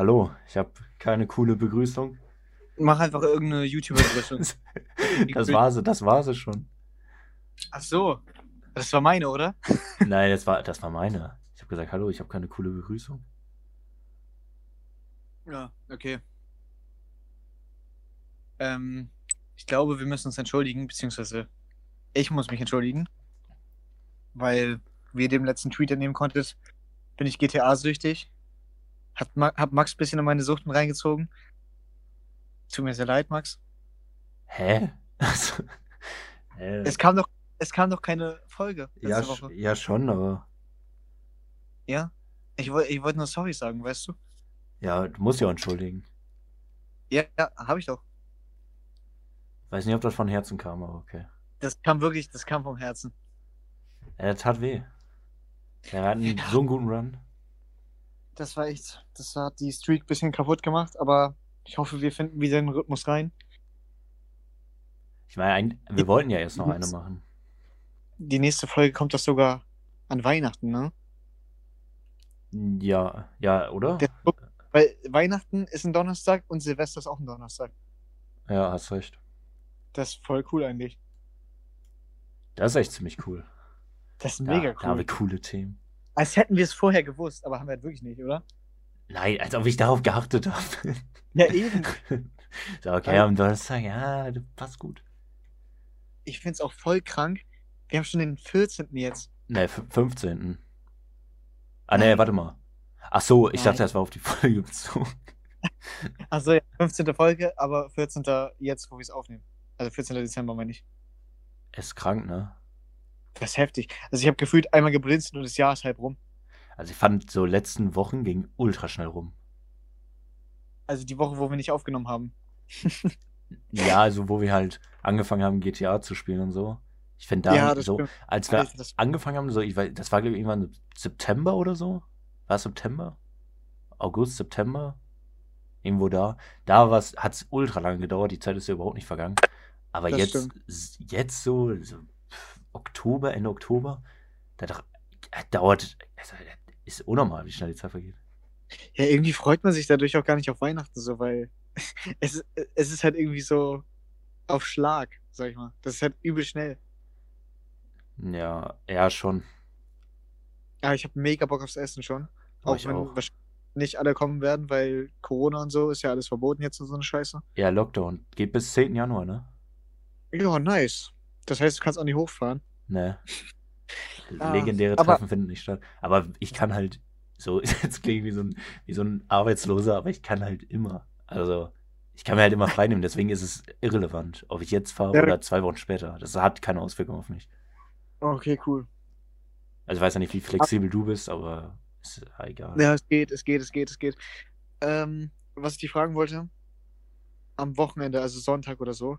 Hallo, ich habe keine coole Begrüßung. Mach einfach irgendeine YouTuber-Begrüßung. Das war sie, das war sie schon. Ach so. Das war meine, oder? Nein, das war, das war meine. Ich habe gesagt, hallo, ich habe keine coole Begrüßung. Ja, okay. Ähm, ich glaube, wir müssen uns entschuldigen, beziehungsweise ich muss mich entschuldigen, weil, wie ihr dem letzten Tweet entnehmen konntet, bin ich GTA-süchtig. Hab, Ma hab Max ein bisschen in meine Suchten reingezogen. Tut mir sehr leid, Max. Hä? Also, hä? Es kam doch, es kam doch keine Folge ja, Woche. ja, schon, aber Ja? Ich, ich wollte nur sorry sagen, weißt du? ja, du musst ja entschuldigen. Ja, ja, habe ich doch. Weiß nicht, ob das von Herzen kam, aber okay. Das kam wirklich, das kam vom Herzen. Ja, der tat weh. Der hat einen, so einen guten Run. Das war echt, das hat die Streak ein bisschen kaputt gemacht, aber ich hoffe, wir finden wieder den Rhythmus rein. Ich meine, ein- wir wollten ja erst noch eine machen. Die nächste Folge kommt doch sogar an Weihnachten, ne? Ja, ja, oder? Der, weil Weihnachten ist ein Donnerstag und Silvester ist auch ein Donnerstag. Ja, hast recht. Das ist voll cool eigentlich. Das ist echt ziemlich cool. Das ist mega da haben cool. wir coole Themen. Als hätten wir es vorher gewusst, aber haben wir halt wirklich nicht, oder? Nein, als ob ich darauf geachtet habe. Ja, eben. so, okay, am Donnerstag, ja, das passt gut. Ich find's auch voll krank. Wir haben schon den 14. jetzt. Ne, f- 15. Ah, ne, warte mal. Ach so, ich Nein. dachte, das war auf die Folge bezogen. Achso, ja, 15. Folge, aber 14. jetzt, wo wir es aufnehmen. Also 14. Dezember meine ich. Ist krank, ne? Das ist heftig. Also ich habe gefühlt einmal geblinzt und das Jahr ist halb rum. Also ich fand, so letzten Wochen ging ultra schnell rum. Also die Woche, wo wir nicht aufgenommen haben. Ja, also wo wir halt angefangen haben, GTA zu spielen und so. Ich finde da ja, so, stimmt. als wir Alter, das, angefangen haben, so, ich weiß, das war glaube ich irgendwann September oder so. War es September? August, September? Irgendwo da. Da hat es ultra lange gedauert, die Zeit ist ja überhaupt nicht vergangen. Aber Das jetzt, stimmt. jetzt so, so Oktober, Ende Oktober, da dauert, also, ist unnormal, wie schnell die Zeit vergeht. ja, irgendwie freut man sich dadurch auch gar nicht auf Weihnachten so, weil es, ist- es ist halt irgendwie so auf Schlag, sag ich mal. Das ist halt übel schnell. Ja, ja, schon. Aber ich habe mega Bock aufs Essen schon. Auch ich wenn auch. wahrscheinlich nicht alle kommen werden, weil Corona und so ist ja alles verboten jetzt und so eine Scheiße. Ja, Lockdown. Geht bis 10. Januar, ne? Ja, nice. Das heißt, du kannst auch nicht hochfahren. Ne. Ah, Legendäre aber- Treffen finden nicht statt. Aber ich kann halt, so, jetzt klinge ich wie so, ein, wie so ein Arbeitsloser, aber ich kann halt immer. Also, ich kann mir halt immer freinehmen, deswegen ist es irrelevant, ob ich jetzt fahre Ja. oder zwei Wochen später. Das hat keine Auswirkung auf mich. Okay, cool. Also, ich weiß ja nicht, wie flexibel du bist, aber ist ja egal. Ja, es geht, es geht, es geht, es geht. Ähm, was ich dich fragen wollte, am Wochenende, also Sonntag oder so,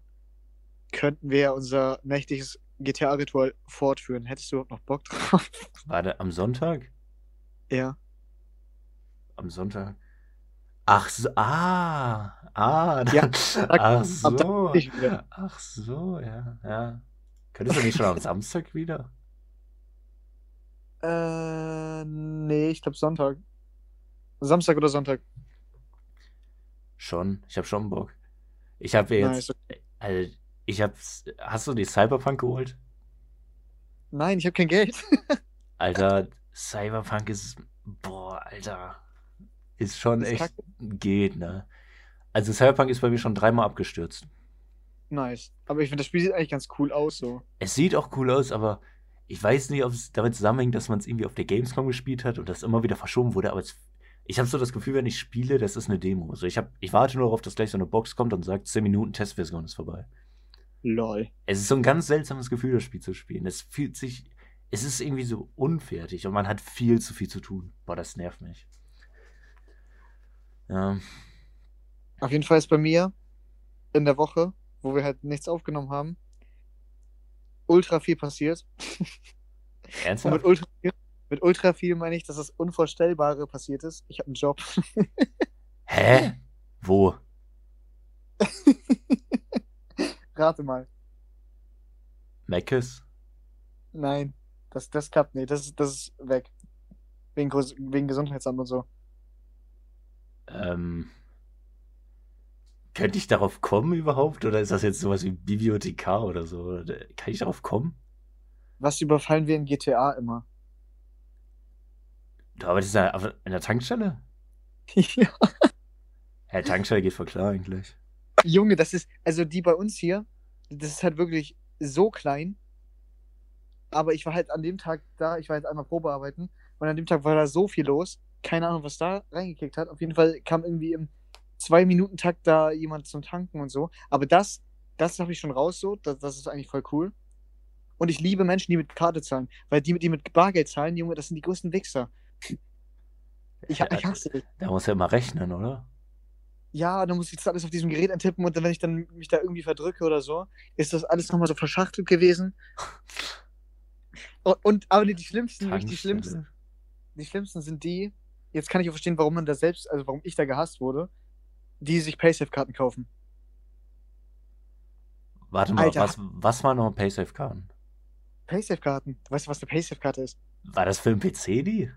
könnten wir unser nächtliches GTA-Ritual fortführen. Hättest du überhaupt noch Bock drauf? Warte, am Sonntag? ja. Am Sonntag? Ach so, ah, ah, Ja, ach so, ach so, ja, ja. Könntest du nicht schon am Samstag wieder? Äh, nee, ich glaube Sonntag. Samstag oder Sonntag. Schon, ich habe schon Bock. Ich habe jetzt, Nice. also, ich habe, hast du die Cyberpunk geholt? Nein, ich habe kein Geld. Alter, Cyberpunk ist, boah, Alter, ist schon Ist echt, kacke. geht, ne? Also Cyberpunk ist bei mir schon dreimal abgestürzt. Nice. Aber ich finde, das Spiel sieht eigentlich ganz cool aus, so. Es sieht auch cool aus, aber ich weiß nicht, ob es damit zusammenhängt, dass man es irgendwie auf der Gamescom gespielt hat und das immer wieder verschoben wurde, aber es, ich habe so das Gefühl, wenn ich spiele, das ist eine Demo. Also ich, hab, ich warte nur darauf, dass gleich so eine Box kommt und sagt, 10 Minuten Testversion ist vorbei. Lol. Es ist so ein ganz seltsames Gefühl, das Spiel zu spielen. Es fühlt sich, es ist irgendwie so unfertig und man hat viel zu viel zu tun. Boah, das nervt mich. Ja, Auf jeden Fall ist bei mir in der Woche, wo wir halt nichts aufgenommen haben, ultra viel passiert. Und mit ernsthaft? ultra viel, mit ultra viel meine ich, dass das Unvorstellbare passiert ist. Ich habe einen Job. Hä? Wo? Rate mal. Meckes? Nein, das, das klappt nicht. Das, ist- das ist weg. Wegen, wegen Gesundheitsamt und so. Ähm, könnte ich darauf kommen überhaupt? Oder ist das jetzt sowas wie Bibliothekar oder so? Kann ich darauf kommen? Was überfallen wir in GTA immer? Du arbeitest ja in der Tankstelle? ja. Hä, Tankstelle geht voll klar eigentlich. Junge, das ist, also die bei uns hier, das ist halt wirklich so klein. Aber ich war halt an dem Tag da, ich war jetzt einmal Probearbeiten und an dem Tag war da so viel los. Keine Ahnung, was da reingekickt hat. Auf jeden Fall kam irgendwie im Zwei-Minuten-Takt da jemand zum Tanken und so. Aber das, das habe ich schon raus so. Das, das ist eigentlich voll cool. Und ich liebe Menschen, die mit Karte zahlen. Weil die, die mit Bargeld zahlen, Junge, das sind die größten Wichser. Ich, Ja, ich hasse dich. Da muss ja immer rechnen, oder? Ja, dann muss ich das alles auf diesem Gerät eintippen und dann, wenn ich dann mich da irgendwie verdrücke oder so, ist das alles nochmal so verschachtelt gewesen. Und, und aber die schlimmsten, wirklich die Tankstelle. schlimmsten, die schlimmsten sind die, jetzt kann ich auch verstehen, warum man da selbst, also warum ich da gehasst wurde, die sich Paysafe-Karten kaufen. Warte mal, Alter. was, was war noch Paysafe-Karten? Paysafe-Karten, weißt du, was eine Paysafe-Karte ist? War das für den PC die?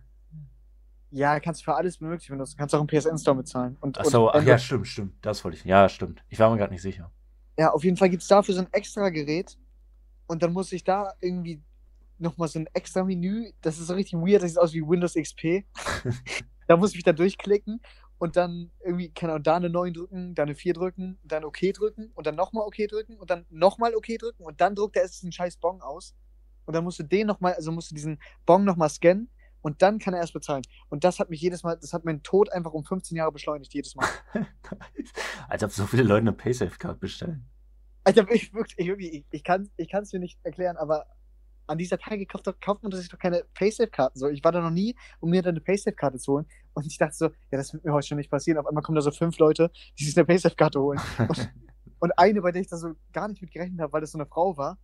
Ja, kannst du für alles möglich benutzen. Kannst auch im PSN-Store bezahlen. Und, Achso, und ach ja, stimmt, stimmt. Das wollte ich. Ja, stimmt. Ich war mir gerade nicht sicher. Ja, auf jeden Fall gibt es dafür so ein extra Gerät und dann muss ich da irgendwie nochmal so ein extra Menü, das ist so richtig weird, das sieht aus wie Windows XP. da muss ich mich da durchklicken und dann irgendwie, keine Ahnung, da eine 9 drücken, da eine 4 drücken, dann OK drücken und dann nochmal OK drücken und dann nochmal OK drücken und dann druckt er erst diesen scheiß Bon aus und dann musst du den nochmal, also musst du diesen Bon nochmal scannen und dann kann er erst bezahlen. Und das hat mich jedes Mal, das hat meinen Tod einfach um 15 Jahre beschleunigt, jedes Mal. Als ob so viele Leute eine Paysafe-Card bestellen. Alter, ich, wirklich, ich, ich, ich kann es mir nicht erklären, aber an dieser Tage kauft, kauft man sich doch keine Paysafe-Karten. So, ich war da noch nie, um mir dann eine Paysafe-Karte zu holen. Und ich dachte so, ja, das wird mir heute schon nicht passieren. Auf einmal kommen da so fünf Leute, die sich eine Paysafe-Karte holen. Und, und eine, bei der ich da so gar nicht mit gerechnet habe, weil das so eine Frau war.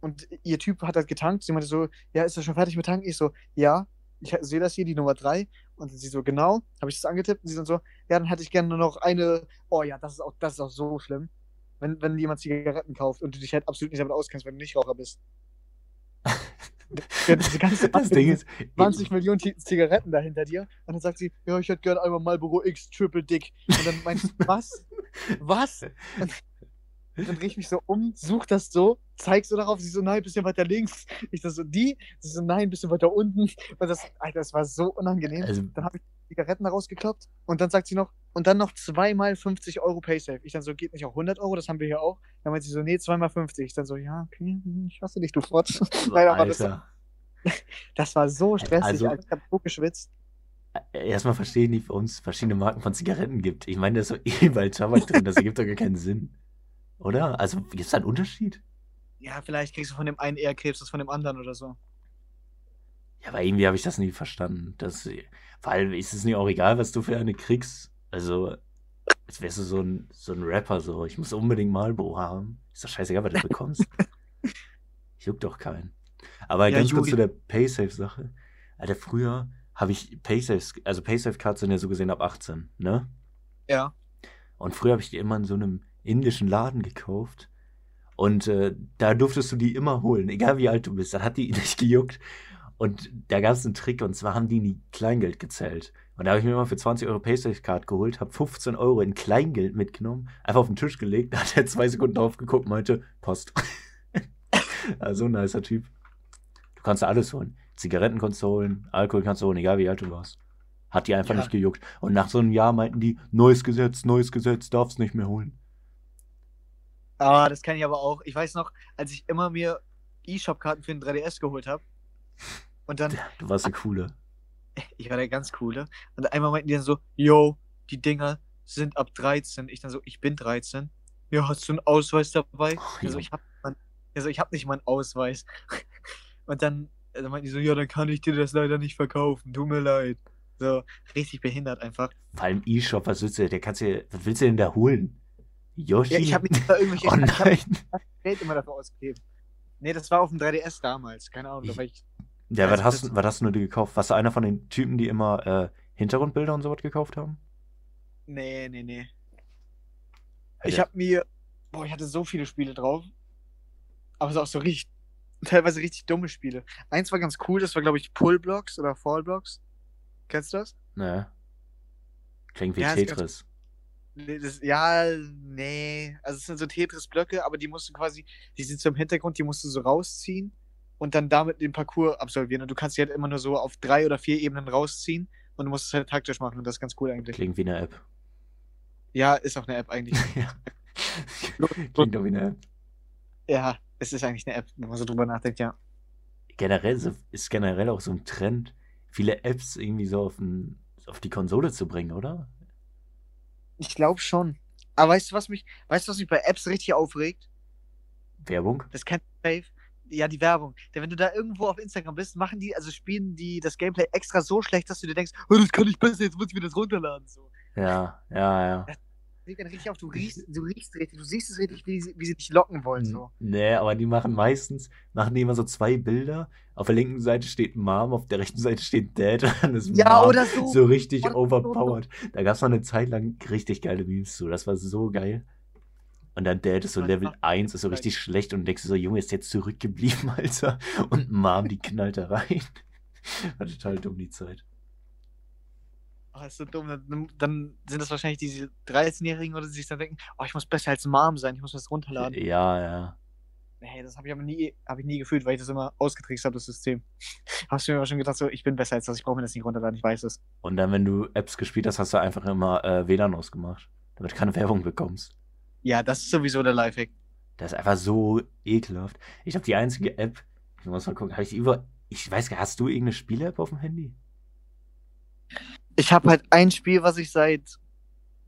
Und ihr Typ hat halt getankt. Sie meinte so, ja, ist er schon fertig mit tanken? Ich so, ja. Ich sehe das hier, die Nummer drei. Und sie so, genau. Habe ich das angetippt? Und sie dann so, ja, dann hätte ich gerne nur noch eine. Oh ja, das ist auch, das ist auch so schlimm. Wenn, wenn jemand Zigaretten kauft und du dich halt absolut nicht damit auskennst, wenn du nicht Raucher bist. Ja, diese ganze Das Ding ist, 20 Millionen Zigaretten da hinter dir. Und dann sagt sie, ja, ich hätte gerne einmal Marlboro X Triple Dick. Und dann meinst du, was? Was? Und dann drehe ich mich so um, such das so, zeig so darauf, sie so, nein, bisschen weiter links. Ich so, die? Sie so, nein, bisschen weiter unten. Und das, Alter, das war so unangenehm. also, Dann habe ich Zigaretten da rausgekloppt und dann sagt sie noch, und dann noch zweimal 50 Euro Paysafe. Ich dann so, geht nicht auch 100 Euro, das haben wir hier auch. Dann meint sie so, nee, zweimal 50. Ich dann so, ja, okay, ich hasse dich, du Frotz. Nein, aber das, das war so stressig, Also- Alter. ich hab so geschwitzt. Erstmal verstehe ich nicht, warum es verschiedene Marken von Zigaretten gibt. Ich meine, da ist so überall Tabak drin, das ergibt doch gar keinen Sinn. Oder? Also, gibt es da einen Unterschied? Ja, vielleicht kriegst du von dem einen eher Krebs als von dem anderen oder so. Ja, aber irgendwie habe ich das nie verstanden. Das, vor allem ist es nicht auch egal, was du für eine kriegst. Also, als wärst du so ein, so ein Rapper, so. Ich muss unbedingt Marlboro haben. Ist doch scheißegal, was du bekommst. Juckt doch keinen. Aber Ja, ganz kurz zu der Paysafe-Sache. Alter, früher habe ich Paysafe, also Paysafe-Cards sind ja so gesehen ab 18, ne? Ja. Und früher habe ich die immer in so einem indischen Laden gekauft. Und äh, da durftest du die immer holen, egal wie alt du bist. Dann hat die nicht gejuckt. Und da gab es einen Trick, und zwar haben die nie Kleingeld gezählt. Und da habe ich mir immer für 20 Euro Paysafe-Card geholt, habe 15 Euro in Kleingeld mitgenommen, einfach auf den Tisch gelegt, da hat er zwei Sekunden drauf geguckt und meinte, Post. also ein nicer Typ. Du kannst da alles holen. Zigaretten kannst du holen, Alkohol kannst du holen, egal wie alt du warst. Hat die einfach Ja. nicht gejuckt. Und nach so einem Jahr meinten die, neues Gesetz, neues Gesetz, darfst nicht mehr holen. Ah, das kann ich aber auch. Ich weiß noch, als ich immer mir E-Shop-Karten für den 3DS geholt habe. Und dann, Du warst der Coole. ich war der ganz coole. Und einmal meinten die dann so, yo, die Dinger sind ab 13. Ich dann so, ich bin 13. Ja, hast du einen Ausweis dabei? Ach, also, ich hab, also ich hab nicht mal einen Ausweis. Und dann, äh, dann meinten die so, ja, dann kann ich dir das leider nicht verkaufen. Tut mir leid. So, richtig behindert einfach. Vor allem E-Shop, was willst du, der kannst du, was willst du denn da holen? Yoshi? Ja, ich habe mir da irgendwelche oh ich hab. Geld immer dafür ausgegeben. Nee, das war auf dem 3DS damals. Keine Ahnung, war ich. Ja, was hast, was hast du dir gekauft? Warst du einer von den Typen, die immer äh, Hintergrundbilder und sowas gekauft haben? Nee, nee, nee. Ich Alter. habe mir. Boah, ich hatte so viele Spiele drauf. Aber es auch so richtig. Teilweise richtig dumme Spiele. Eins war ganz cool, das war, glaube ich, Pullblocks oder Fallblocks. Kennst du das? Ne. Klingt wie Ja, Tetris. Nee, Das, ja, nee. Also es sind so Tetris-Blöcke, aber die musst du quasi, die sind so im Hintergrund, die musst du so rausziehen und dann damit den Parcours absolvieren. Und du kannst die halt immer nur so auf drei oder vier Ebenen rausziehen und du musst es halt taktisch machen und das ist ganz cool eigentlich. Klingt wie eine App. Ja, ist auch eine App eigentlich. ja. Klingt doch wie eine App. ja, es ist eigentlich eine App, wenn man so drüber nachdenkt, ja. Generell so, ist generell auch so ein Trend, viele Apps irgendwie so auf, ein, auf die Konsole zu bringen, oder? Ich glaube schon. Aber weißt du, was mich, weißt du, was mich bei Apps richtig aufregt? Werbung? Das kennt Dave. Ja, die Werbung. Denn wenn du da irgendwo auf Instagram bist, machen die, also spielen die das Gameplay extra so schlecht, dass du dir denkst, oh, das kann ich besser, jetzt muss ich mir das runterladen. So. Ja, ja, ja. Regt dann richtig auf, du riechst, du riechst richtig, du siehst es richtig, wie sie, wie sie dich locken wollen. So. Nee, aber die machen meistens, machen die immer so zwei Bilder. Auf der linken Seite steht Mom, auf der rechten Seite steht Dad. Und dann ist Ja, Mom oder so. so richtig Oder so. overpowered. Da gab es mal eine Zeit lang richtig geile Memes zu. Das war so geil. Und dann Dad ist so Das Level macht 1, ist so richtig schlecht und du denkst dir so, Junge, ist jetzt zurückgeblieben, Alter. Und Mom, die knallt da rein. War total dumm, die Zeit. Oh, ist so dumm. Dann, dann sind das wahrscheinlich diese 13-Jährigen oder die sich dann denken, oh, ich muss besser als Mom sein, ich muss das runterladen. Ja, ja. Nee, das habe ich aber nie, habe ich nie gefühlt, weil ich das immer ausgetrickst habe, das System. Hast du mir aber schon gedacht, so, ich bin besser als das, ich brauche mir das nicht runterladen, ich weiß es. Und dann, wenn du Apps gespielt hast, hast du einfach immer äh, WLAN ausgemacht, damit du keine Werbung bekommst. Ja, das ist sowieso der Lifehack. Das ist einfach so ekelhaft. Ich habe die einzige App, ich muss mal gucken, habe ich die über. Ich weiß gar nicht, hast du irgendeine Spiele-App auf dem Handy? Ich habe halt ein Spiel, was ich seit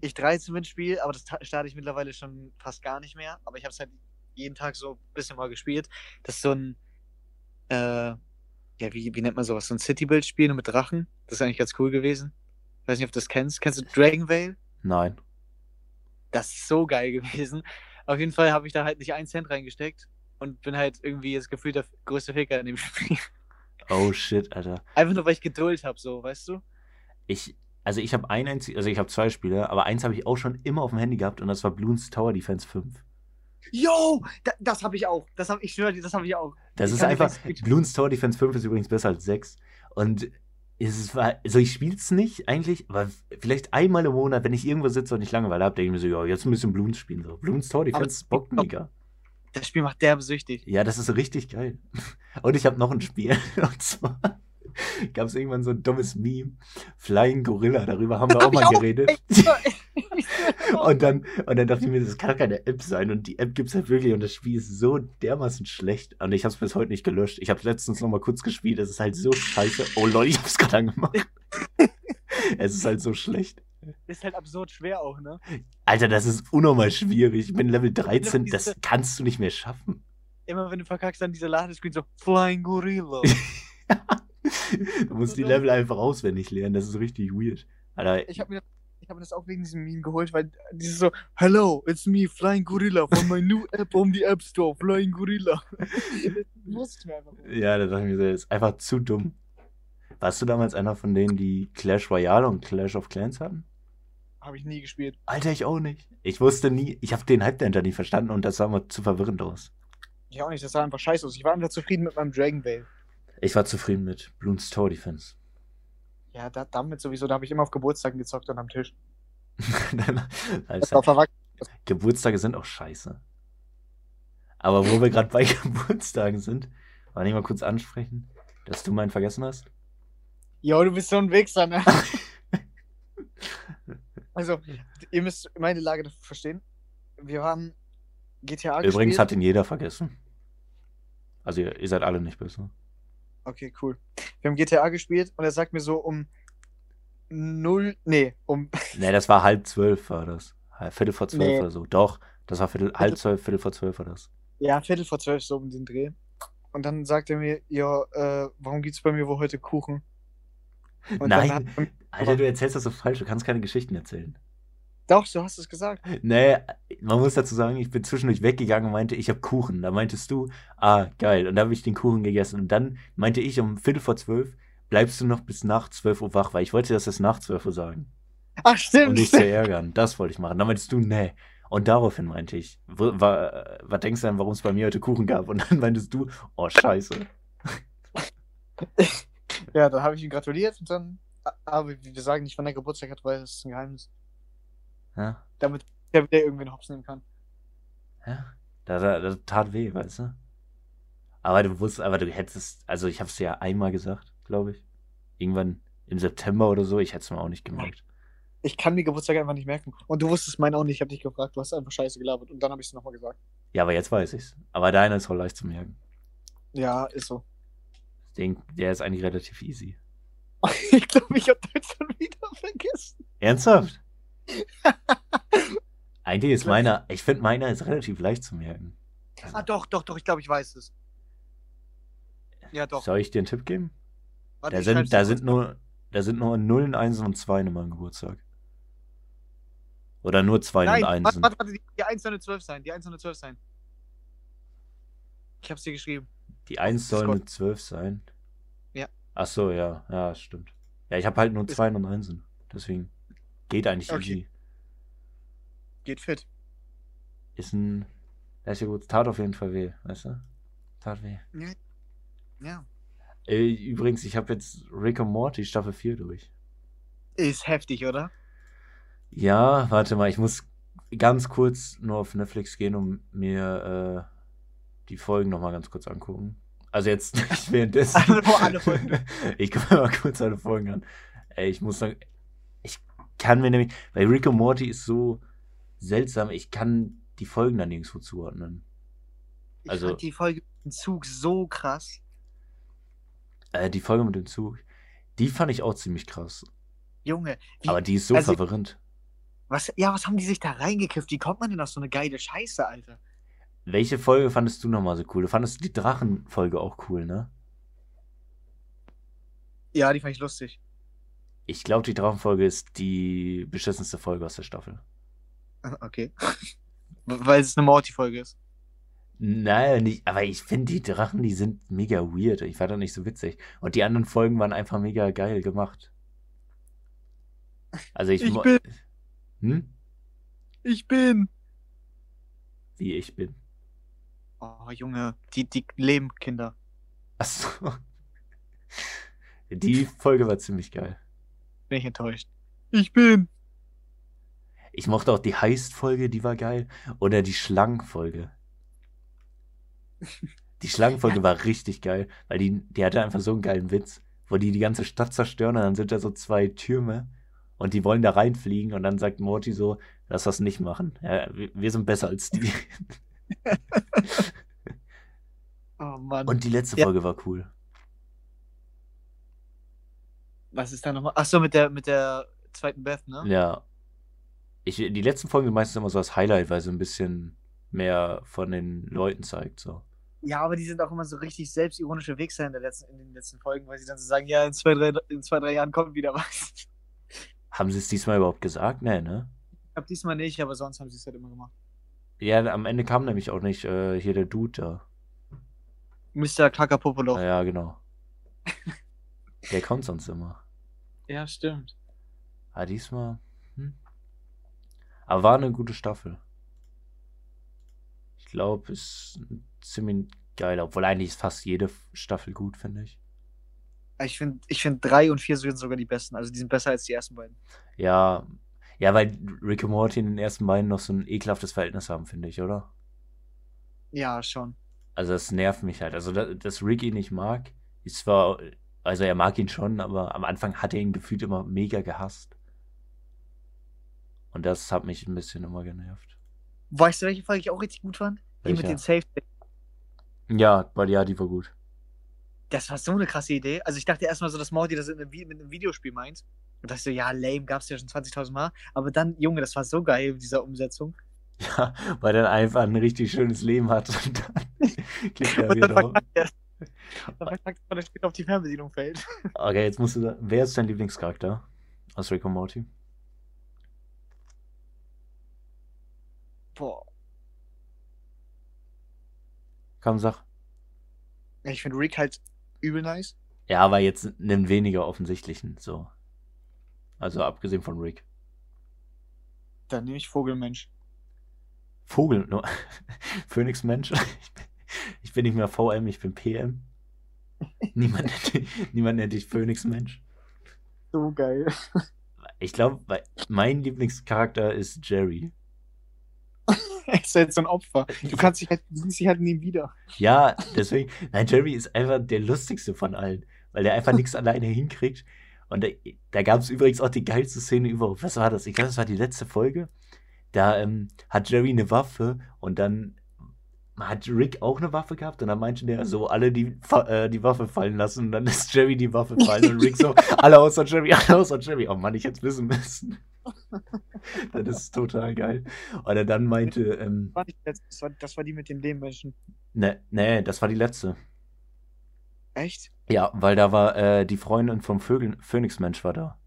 ich 13 bin spiele, aber das ta- starte ich mittlerweile schon fast gar nicht mehr. Aber ich habe es halt jeden Tag so ein bisschen mal gespielt. Das ist so ein, äh, ja, wie, wie nennt man sowas? So ein City-Build-Spiel nur mit Drachen. Das ist eigentlich ganz cool gewesen. Ich weiß nicht, ob du das kennst. Kennst du Dragon Vale? Nein. Das ist so geil gewesen. Auf jeden Fall habe ich da halt nicht einen Cent reingesteckt und bin halt irgendwie das Gefühl der größte Ficker in dem Spiel. Oh shit, Alter. Einfach nur, weil ich Geduld habe, so, weißt du? Ich, also ich habe ein einzig, also ich habe zwei Spiele, aber eins habe ich auch schon immer auf dem Handy gehabt und das war Bloons Tower Defense 5. Yo, da, das habe ich auch. Das habe ich schwöre dir, das habe ich auch. Das Ich ist einfach, Bloons Tower Defense 5 ist übrigens besser als 6 und es war, also ich spiele es nicht eigentlich, aber vielleicht einmal im Monat, wenn ich irgendwo sitze und ich Langeweile habe, denke ich mir so, ja, jetzt ein bisschen Bloons spielen. So. Bloons Tower Defense bockt mega. Das Spiel macht derbe süchtig. Ja, das ist richtig geil. Und ich habe noch ein Spiel. Und zwar gab es irgendwann so ein dummes Meme. Flying Gorilla, darüber haben wir auch mal geredet. und dann, und dann dachte ich mir, das kann doch keine App sein. Und die App gibt es halt wirklich. Und das Spiel ist so dermaßen schlecht. Und ich habe es bis heute nicht gelöscht. Ich habe letztens noch mal kurz gespielt. Es ist halt so scheiße. Oh lol, ich habe es gerade angemacht. es ist halt so schlecht. ist halt absurd schwer auch, ne? Alter, das ist unnormal schwierig. Ich bin Level 13. diese- Das kannst du nicht mehr schaffen. Immer wenn du verkackst, dann dieser Ladescreen so Flying Gorilla. Du musst die Level einfach auswendig lernen. Das ist richtig weird. Alter, ich habe mir, ich hab mir das auch wegen diesem Meme geholt, weil dieses so, Hello, it's me, Flying Gorilla, von my new app on the App Store, Flying Gorilla. das mir einfach. Ja, da dachte ich mir, so, das ist einfach zu dumm. Warst du damals einer von denen, die Clash Royale und Clash of Clans hatten? Habe ich nie gespielt. Alter, ich auch nicht. Ich wusste nie, ich habe den Hype dahinter nie verstanden und das sah immer zu verwirrend aus. Ich auch nicht, das sah einfach scheiße aus. Ich war einfach zufrieden mit meinem Dragon Veil. Ich war zufrieden mit Bloons Tower Defense. Ja, da, damit sowieso, da habe ich immer auf Geburtstagen gezockt und am Tisch. Alter. Geburtstage sind auch scheiße. Aber wo wir gerade bei Geburtstagen sind, wollte ich mal kurz ansprechen, dass du meinen vergessen hast. Jo, du bist so ein Wichser, ne? also, ihr müsst meine Lage verstehen. Wir haben GTA Übrigens gespielt. hat ihn jeder vergessen. Also ihr, ihr seid alle nicht böse. Okay, cool. Wir haben GTA gespielt und er sagt mir so um null, nee, um, Ne, das war halb zwölf war das. Halb- Viertel vor zwölf Nee. oder so. Doch, das war Viertel, halb zwölf, Viertel vor zwölf war das. ja, Viertel vor zwölf so um den Dreh. Und dann sagt er mir, ja, äh, warum gibt's bei mir wohl heute Kuchen? Und Nein. Alter, du erzählst das so falsch, du kannst keine Geschichten erzählen. Doch, du hast es gesagt. Nee, man muss dazu sagen, ich bin zwischendurch weggegangen und meinte, ich habe Kuchen. Da meintest du, ah, geil. Und da habe ich den Kuchen gegessen. Und dann meinte ich um Viertel vor zwölf, bleibst du noch bis nach zwölf Uhr wach, weil ich wollte das erst nach zwölf Uhr sagen. Ach, Um stimmt. dich zu ärgern. Das wollte ich machen. Dann meintest du, nee. Und daraufhin meinte ich, was denkst du denn, warum es bei mir heute Kuchen gab? Und dann meintest du, oh, scheiße. Ja, dann habe ich ihm gratuliert und dann Aber wir sagen nicht, wann er Geburtstag hat, weil das ist ein Geheimnis. Ja, Damit der wieder irgendwen hops nehmen kann. ja. Das, das tat weh, weißt du? Aber du wusstest, aber du hättest, also ich hab's dir ja einmal gesagt, glaube ich. Irgendwann im September oder so, ich hätte es mir auch nicht gemerkt. Ich kann mir Geburtstag einfach nicht merken. Und du wusstest meinen auch nicht. Ich habe dich gefragt. Du hast einfach Scheiße gelabert. Und dann habe ich es nochmal gesagt. Ja, aber jetzt weiß ich's. Aber deiner ist auch leicht zu merken. Ja, ist so. Den, der ist eigentlich relativ easy. ich glaube, ich habe das schon wieder vergessen. Ernsthaft? Eigentlich ist meiner, ich finde meiner ist relativ leicht zu merken. Also, Ah, doch, doch, doch. Ich glaube, ich weiß es. Ja, doch. Soll ich dir einen Tipp geben? Warte, Da sind, da sind nur, da sind nur Nullen, Einsen und Zweien in meinem Geburtstag. Oder nur Zweien Nein, und warte, Einsen. warte, warte. Die, die 1 soll eine 12 sein. Die 1 soll eine 12 sein. Ich hab's dir geschrieben. Die Eins soll eine Zwölf sein. Ja. Ach so, ja, ja, stimmt. Ja, ich habe halt nur Zweien und Einsen. Deswegen geht eigentlich Okay. easy. Geht fit. Ist ein, das ist ja gut, tat auf jeden Fall weh, weißt du? Tat weh. Ja. Äh, übrigens, ich habe jetzt Rick und Morty Staffel 4 durch. Ist heftig, oder? Ja, warte mal, ich muss ganz kurz nur auf Netflix gehen und mir äh, die Folgen nochmal ganz kurz angucken. Also jetzt nicht währenddessen. Also alle Folgen. ich gucke mal kurz alle Folgen an. Ey, ich muss sagen, kann mir nämlich, weil Rick und Morty ist so seltsam, ich kann die Folgen dann nirgendwo zuordnen. Ich Also- fand die Folge im Zug so krass. Äh, die Folge mit dem Zug, die fand ich auch ziemlich krass. Junge, wie, Aber die ist so also- verwirrend. was, ja, was haben die sich da reingekifft? Wie kommt man denn auf so eine geile Scheiße, Alter? Welche Folge fandest du nochmal so cool? Du fandest die Drachenfolge auch cool, ne? Ja, die fand ich lustig. Ich glaube, die Drachenfolge ist die beschissenste Folge aus der Staffel. Okay. Weil es eine Morty-Folge ist. Nein, nicht, aber ich finde die Drachen, die sind mega weird. Ich fand das nicht so witzig. Und die anderen Folgen waren einfach mega geil gemacht. Also ich, Ich bin- Hm? Ich bin. Wie ich bin. Oh, Junge, die, die leben Kinder. Achso. Die Folge war ziemlich geil. Bin ich enttäuscht. Ich bin. Ich mochte auch die Heist-Folge, die war geil. Oder die Schlangenfolge. Die Schlangenfolge war richtig geil, weil die, die hatte einfach so einen geilen Witz, wo die die ganze Stadt zerstören und dann sind da so zwei Türme und die wollen da reinfliegen und dann sagt Morty so, lass das nicht machen. Ja, wir, wir sind besser als die. Oh Mann. Und die letzte Ja. Folge war cool. Was ist da nochmal? Achso, mit der, mit der zweiten Beth, ne? Ja. Ich, die letzten Folgen sind meistens immer so als Highlight, weil sie ein bisschen mehr von den Leuten zeigt. So. Ja, aber die sind auch immer so richtig selbstironische Wichser in, der letzten, in den letzten Folgen, weil sie dann so sagen, ja, in zwei, drei, in zwei, drei Jahren kommt wieder was. Haben sie es diesmal überhaupt gesagt? Nee, ne? Ich glaube diesmal nicht, aber sonst haben sie es halt immer gemacht. Ja, am Ende kam nämlich auch nicht äh, hier der Dude da. Mr. Kakapopolo. Ja, ja, genau. Der kommt sonst immer. Ja, stimmt. Aber diesmal. Hm. Aber war eine gute Staffel. Ich glaube, ist ziemlich geil. Obwohl eigentlich ist fast jede Staffel gut, finde ich. Ich finde, ich find drei und vier sind sogar die besten. Also die sind besser als die ersten beiden. Ja, ja, weil Rick und Morty in den ersten beiden noch so ein ekelhaftes Verhältnis haben, finde ich, oder? Ja, schon. Also das nervt mich halt. Also, dass, dass Rick ihn nicht mag, ist zwar, also er mag ihn schon, aber am Anfang hat er ihn gefühlt immer mega gehasst. Und das hat mich ein bisschen immer genervt. Weißt du, welche Folge ich auch richtig gut fand? Die mit den Safe. Ja, weil ja, die war gut. Das war so eine krasse Idee. Also ich dachte erstmal so, dass Morty das in einem, mit einem Videospiel meint. Und dachte ich so, ja, lame, gab's ja schon 20.000 Mal. Aber dann, Junge, das war so geil mit dieser Umsetzung. Ja, weil er einfach ein richtig schönes Leben hat. Und dann klickt er wieder er. Verkackt er, weil er später auf die Fernbedienung fällt. Okay, jetzt musst du. da- Wer ist dein Lieblingscharakter aus Rick und Morty? Boah. Komm, sag. Ich finde Rick halt übel nice. Ja, aber jetzt einen weniger offensichtlichen, so. Also abgesehen von Rick. Dann nehme ich Vogelmensch. Vogel, nur. Phoenix Mensch. Ich bin, ich bin nicht mehr VM, ich bin PM. Niemand nennt, dich- niemand nennt dich Phoenix Mensch. So geil. Ich glaube, mein Lieblingscharakter ist Jerry. er ist halt so ein Opfer. Du kannst dich halt, du siehst dich halt nie wieder. Ja, deswegen. Nein, Jerry ist einfach der lustigste von allen, weil er einfach nichts alleine hinkriegt. Und da, da gab es übrigens auch die geilste Szene überhaupt. Was war das? Ich glaube, das war die letzte Folge. Da ähm, hat Jerry eine Waffe und dann hat Rick auch eine Waffe gehabt und dann meinte der so, alle die, äh, die Waffe fallen lassen und dann ist Jerry die Waffe fallen und Rick so, alle außer Jerry, alle außer Jerry. Oh Mann, ich hätte es wissen müssen. das ist total geil. Oder dann meinte. Ähm, das, war, das war die mit den Lehmmenschen. Ne, nee, das war die letzte. Echt? Ja, weil da war äh, die Freundin vom Vögel, Phönixmensch war da.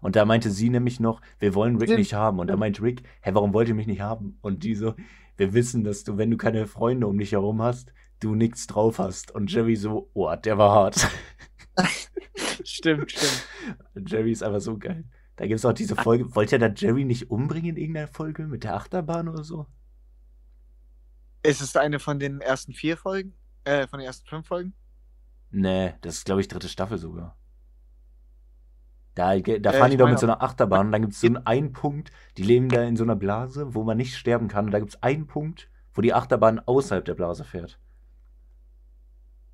Und da meinte sie nämlich noch, wir wollen Rick nicht haben. Und da meinte Rick, hä, warum wollt ihr mich nicht haben? Und die so, wir wissen, dass du, wenn du keine Freunde um dich herum hast, du nichts drauf hast. Und Jerry so, oh, der war hart. stimmt, stimmt. Jerry ist einfach so geil. Da gibt es auch diese Folge. Wollt ihr da Jerry nicht umbringen in irgendeiner Folge mit der Achterbahn oder so? Ist es eine von den ersten vier Folgen? Äh, von den ersten fünf Folgen? Nee, das ist, glaube ich, dritte Staffel sogar. Da, da fahren äh, die doch mit so einer Achterbahn und dann gibt es so einen, einen Punkt, die leben da in so einer Blase, wo man nicht sterben kann. Und da gibt es einen Punkt, wo die Achterbahn außerhalb der Blase fährt.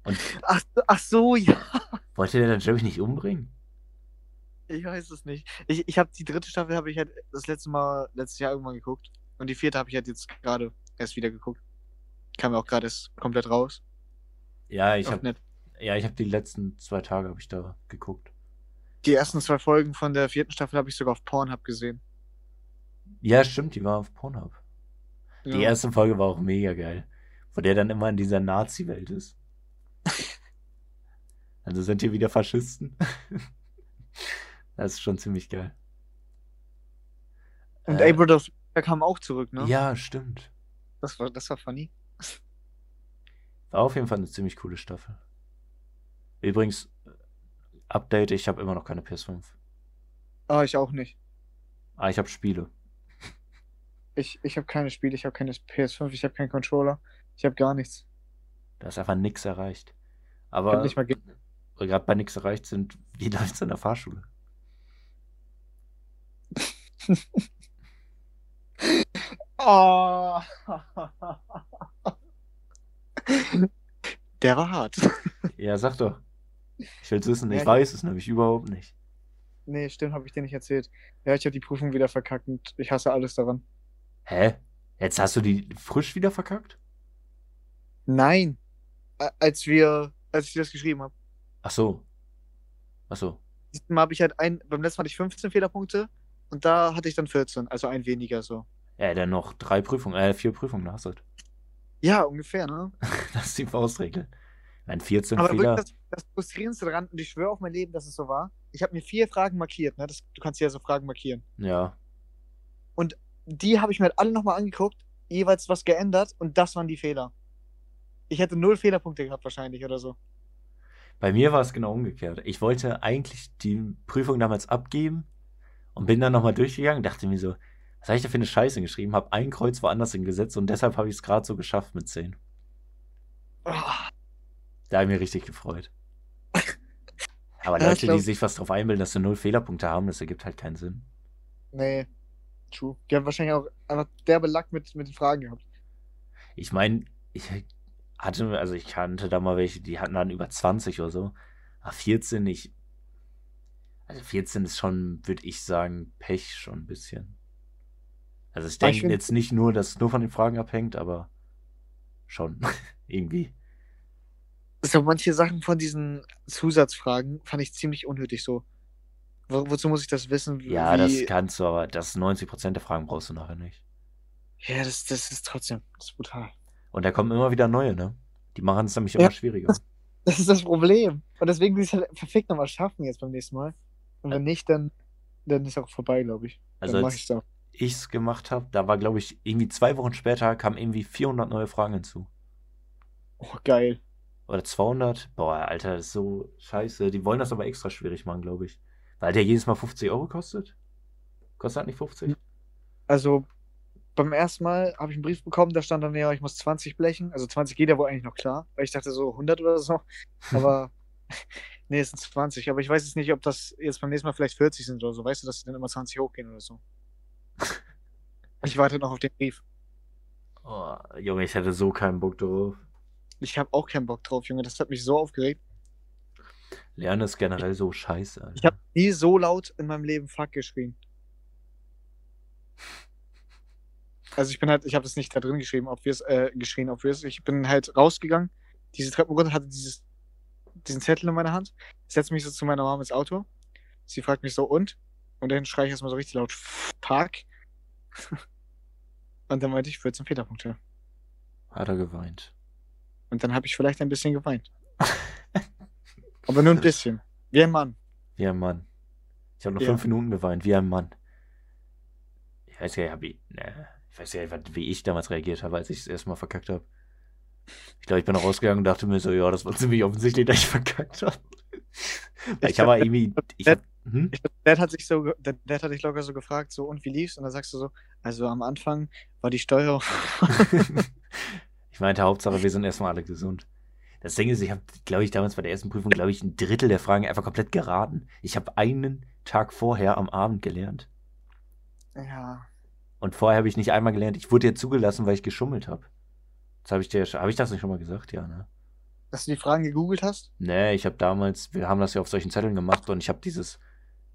Und ach, ach so, ja. Wollte der dann Jerry nicht umbringen? Ich weiß es nicht. Ich, ich habe die dritte Staffel habe ich halt das letzte Mal letztes Jahr irgendwann geguckt und die vierte habe ich halt jetzt gerade erst wieder geguckt. Kam ja auch gerade erst komplett raus. Ja, ich habe ja, ich habe die letzten zwei Tage habe ich da geguckt. Die ersten zwei Folgen von der vierten Staffel habe ich sogar auf Pornhub gesehen. Ja, stimmt, die war auf Pornhub. Ja. Die erste Folge war auch mega geil, wo der dann immer in dieser Nazi-Welt ist. also sind hier wieder Faschisten. das ist schon ziemlich geil. Und äh, Abraham kam auch zurück, ne? Ja, stimmt. Das war, das war funny. War auf jeden Fall eine ziemlich coole Staffel. Übrigens, Update, ich habe immer noch keine PS5. Ah, ich auch nicht. Ah, ich habe Spiele. Ich, ich habe keine Spiele, ich habe keine PS5, ich habe keinen Controller, ich habe gar nichts. Da ist einfach nichts erreicht. Aber gerade bei nichts erreicht sind, wie läuft es in der Fahrschule? oh. Der war hart. Ja, sag doch. Ich will es wissen, ich ja, weiß es nämlich überhaupt nicht. Nee, stimmt, habe ich dir nicht erzählt. Ja, ich habe die Prüfung wieder verkackt und ich hasse alles daran. Hä? Jetzt hast du die frisch wieder verkackt? Nein. Als wir, als ich das geschrieben habe. Ach so. Ach so. Diesmal habe ich halt ein, beim letzten Mal hatte ich 15 Fehlerpunkte und da hatte ich dann 14, also ein weniger so. Ja, dann noch drei Prüfungen, äh, vier Prüfungen hast du. Ja, ungefähr, ne? das ist die Faustregel. Ein 14 Aber Fehler. Das, das Frustrierendste daran, und ich schwöre auf mein Leben, dass es so war, ich habe mir vier Fragen markiert, ne? Das, du kannst ja so Fragen markieren. Ja. Und die habe ich mir halt alle nochmal angeguckt, jeweils was geändert und das waren die Fehler. Ich hätte null Fehlerpunkte gehabt wahrscheinlich oder so. Bei mir war es genau umgekehrt. Ich wollte eigentlich die Prüfung damals abgeben und bin dann nochmal durchgegangen und dachte mir so, was habe ich da für eine Scheiße geschrieben? Habe ein Kreuz woanders hingesetzt und deshalb habe ich es gerade so geschafft mit 10. Oh. Da habe ich mich richtig gefreut. Aber ja, Leute, glaub... die sich was drauf einbilden, dass sie null Fehlerpunkte haben, das ergibt halt keinen Sinn. Nee, true. Die haben wahrscheinlich auch einfach derbe Lack mit, mit den Fragen gehabt. Ich meine, ich hatte, also ich kannte da mal welche, die hatten dann über 20 oder so. Aber 14, ich. Also 14 ist schon, würde ich sagen, Pech schon ein bisschen. Also ich denke jetzt nicht nur, dass es nur von den Fragen abhängt, aber schon irgendwie so manche Sachen von diesen Zusatzfragen fand ich ziemlich unnötig so. Wo, wozu muss ich das wissen? Ja, wie... das kannst du, aber das 90% der Fragen brauchst du nachher nicht. Ja, das, das ist trotzdem, das ist brutal. Und da kommen immer wieder neue, ne? Die machen es nämlich ja, immer schwieriger. Das, das, ist das Problem. Und deswegen will ich es halt perfekt nochmal schaffen jetzt beim nächsten Mal. Und wenn nicht, dann, dann ist auch vorbei, glaube ich. Also dann als ich es gemacht habe, da war, glaube ich, irgendwie zwei Wochen später kamen irgendwie 400 neue Fragen hinzu. Oh, geil. Oder 200. Boah, Alter, das ist so scheiße. Die wollen das aber extra schwierig machen, glaube ich. Weil der jedes Mal 50 Euro kostet. Kostet halt nicht 50? Also, beim ersten Mal habe ich einen Brief bekommen, da stand dann, ja, ich muss 20 blechen. Also 20 geht ja wohl eigentlich noch klar, weil ich dachte so 100 oder so. Aber nee, es sind 20, aber ich weiß jetzt nicht, ob das jetzt beim nächsten Mal vielleicht 40 sind oder so. Weißt du, dass sie dann immer 20 hochgehen oder so. ich warte noch auf den Brief. Oh, Junge, ich hätte so keinen Bock drauf. Ich habe auch keinen Bock drauf, Junge. Das hat mich so aufgeregt. Lernen ist generell so scheiße. Alter. Ich habe nie so laut in meinem Leben Fuck geschrien. Also ich bin halt, ich habe das nicht da drin geschrieben, ob wir es äh, geschrien, ob wir es. Ich bin halt rausgegangen, diese Treppen runter, hatte dieses, diesen Zettel in meiner Hand, setze mich so zu meiner Mama ins Auto. Sie fragt mich so und und dann schreie ich erstmal so richtig laut Fuck. und dann meinte ich 14 Fehlerpunkte. Hat er geweint. Und dann habe ich vielleicht ein bisschen geweint. Aber nur ein bisschen. Wie ein Mann. Wie ein Mann. Ich habe noch Ja. fünf Minuten geweint, wie ein Mann. Ich weiß ja, wie, ne, ich weiß ja, wie ich damals reagiert habe, als ich es erstmal verkackt habe. Ich glaube, ich bin noch rausgegangen und dachte mir so, ja, das war ziemlich offensichtlich, dass ich verkackt habe. Ich glaub, habe irgendwie, ich hab, hm? Ich Dad hat sich so, Dad hat dich locker so gefragt, so und wie lief's? Und dann sagst du so, also am Anfang war die Steuer. ich meinte, Hauptsache, wir sind erstmal alle gesund. Das Ding ist, ich habe, glaube ich, damals bei der ersten Prüfung, glaube ich, ein Drittel der Fragen einfach komplett geraten. Ich habe einen Tag vorher am Abend gelernt. ja. Und vorher habe ich nicht einmal gelernt. Ich wurde ja zugelassen, weil ich geschummelt habe. Das habe ich dir, habe ich das nicht schon mal gesagt? Ja, ne? Dass du die Fragen gegoogelt hast? Nee, ich habe damals, wir haben das ja auf solchen Zetteln gemacht und ich habe dieses,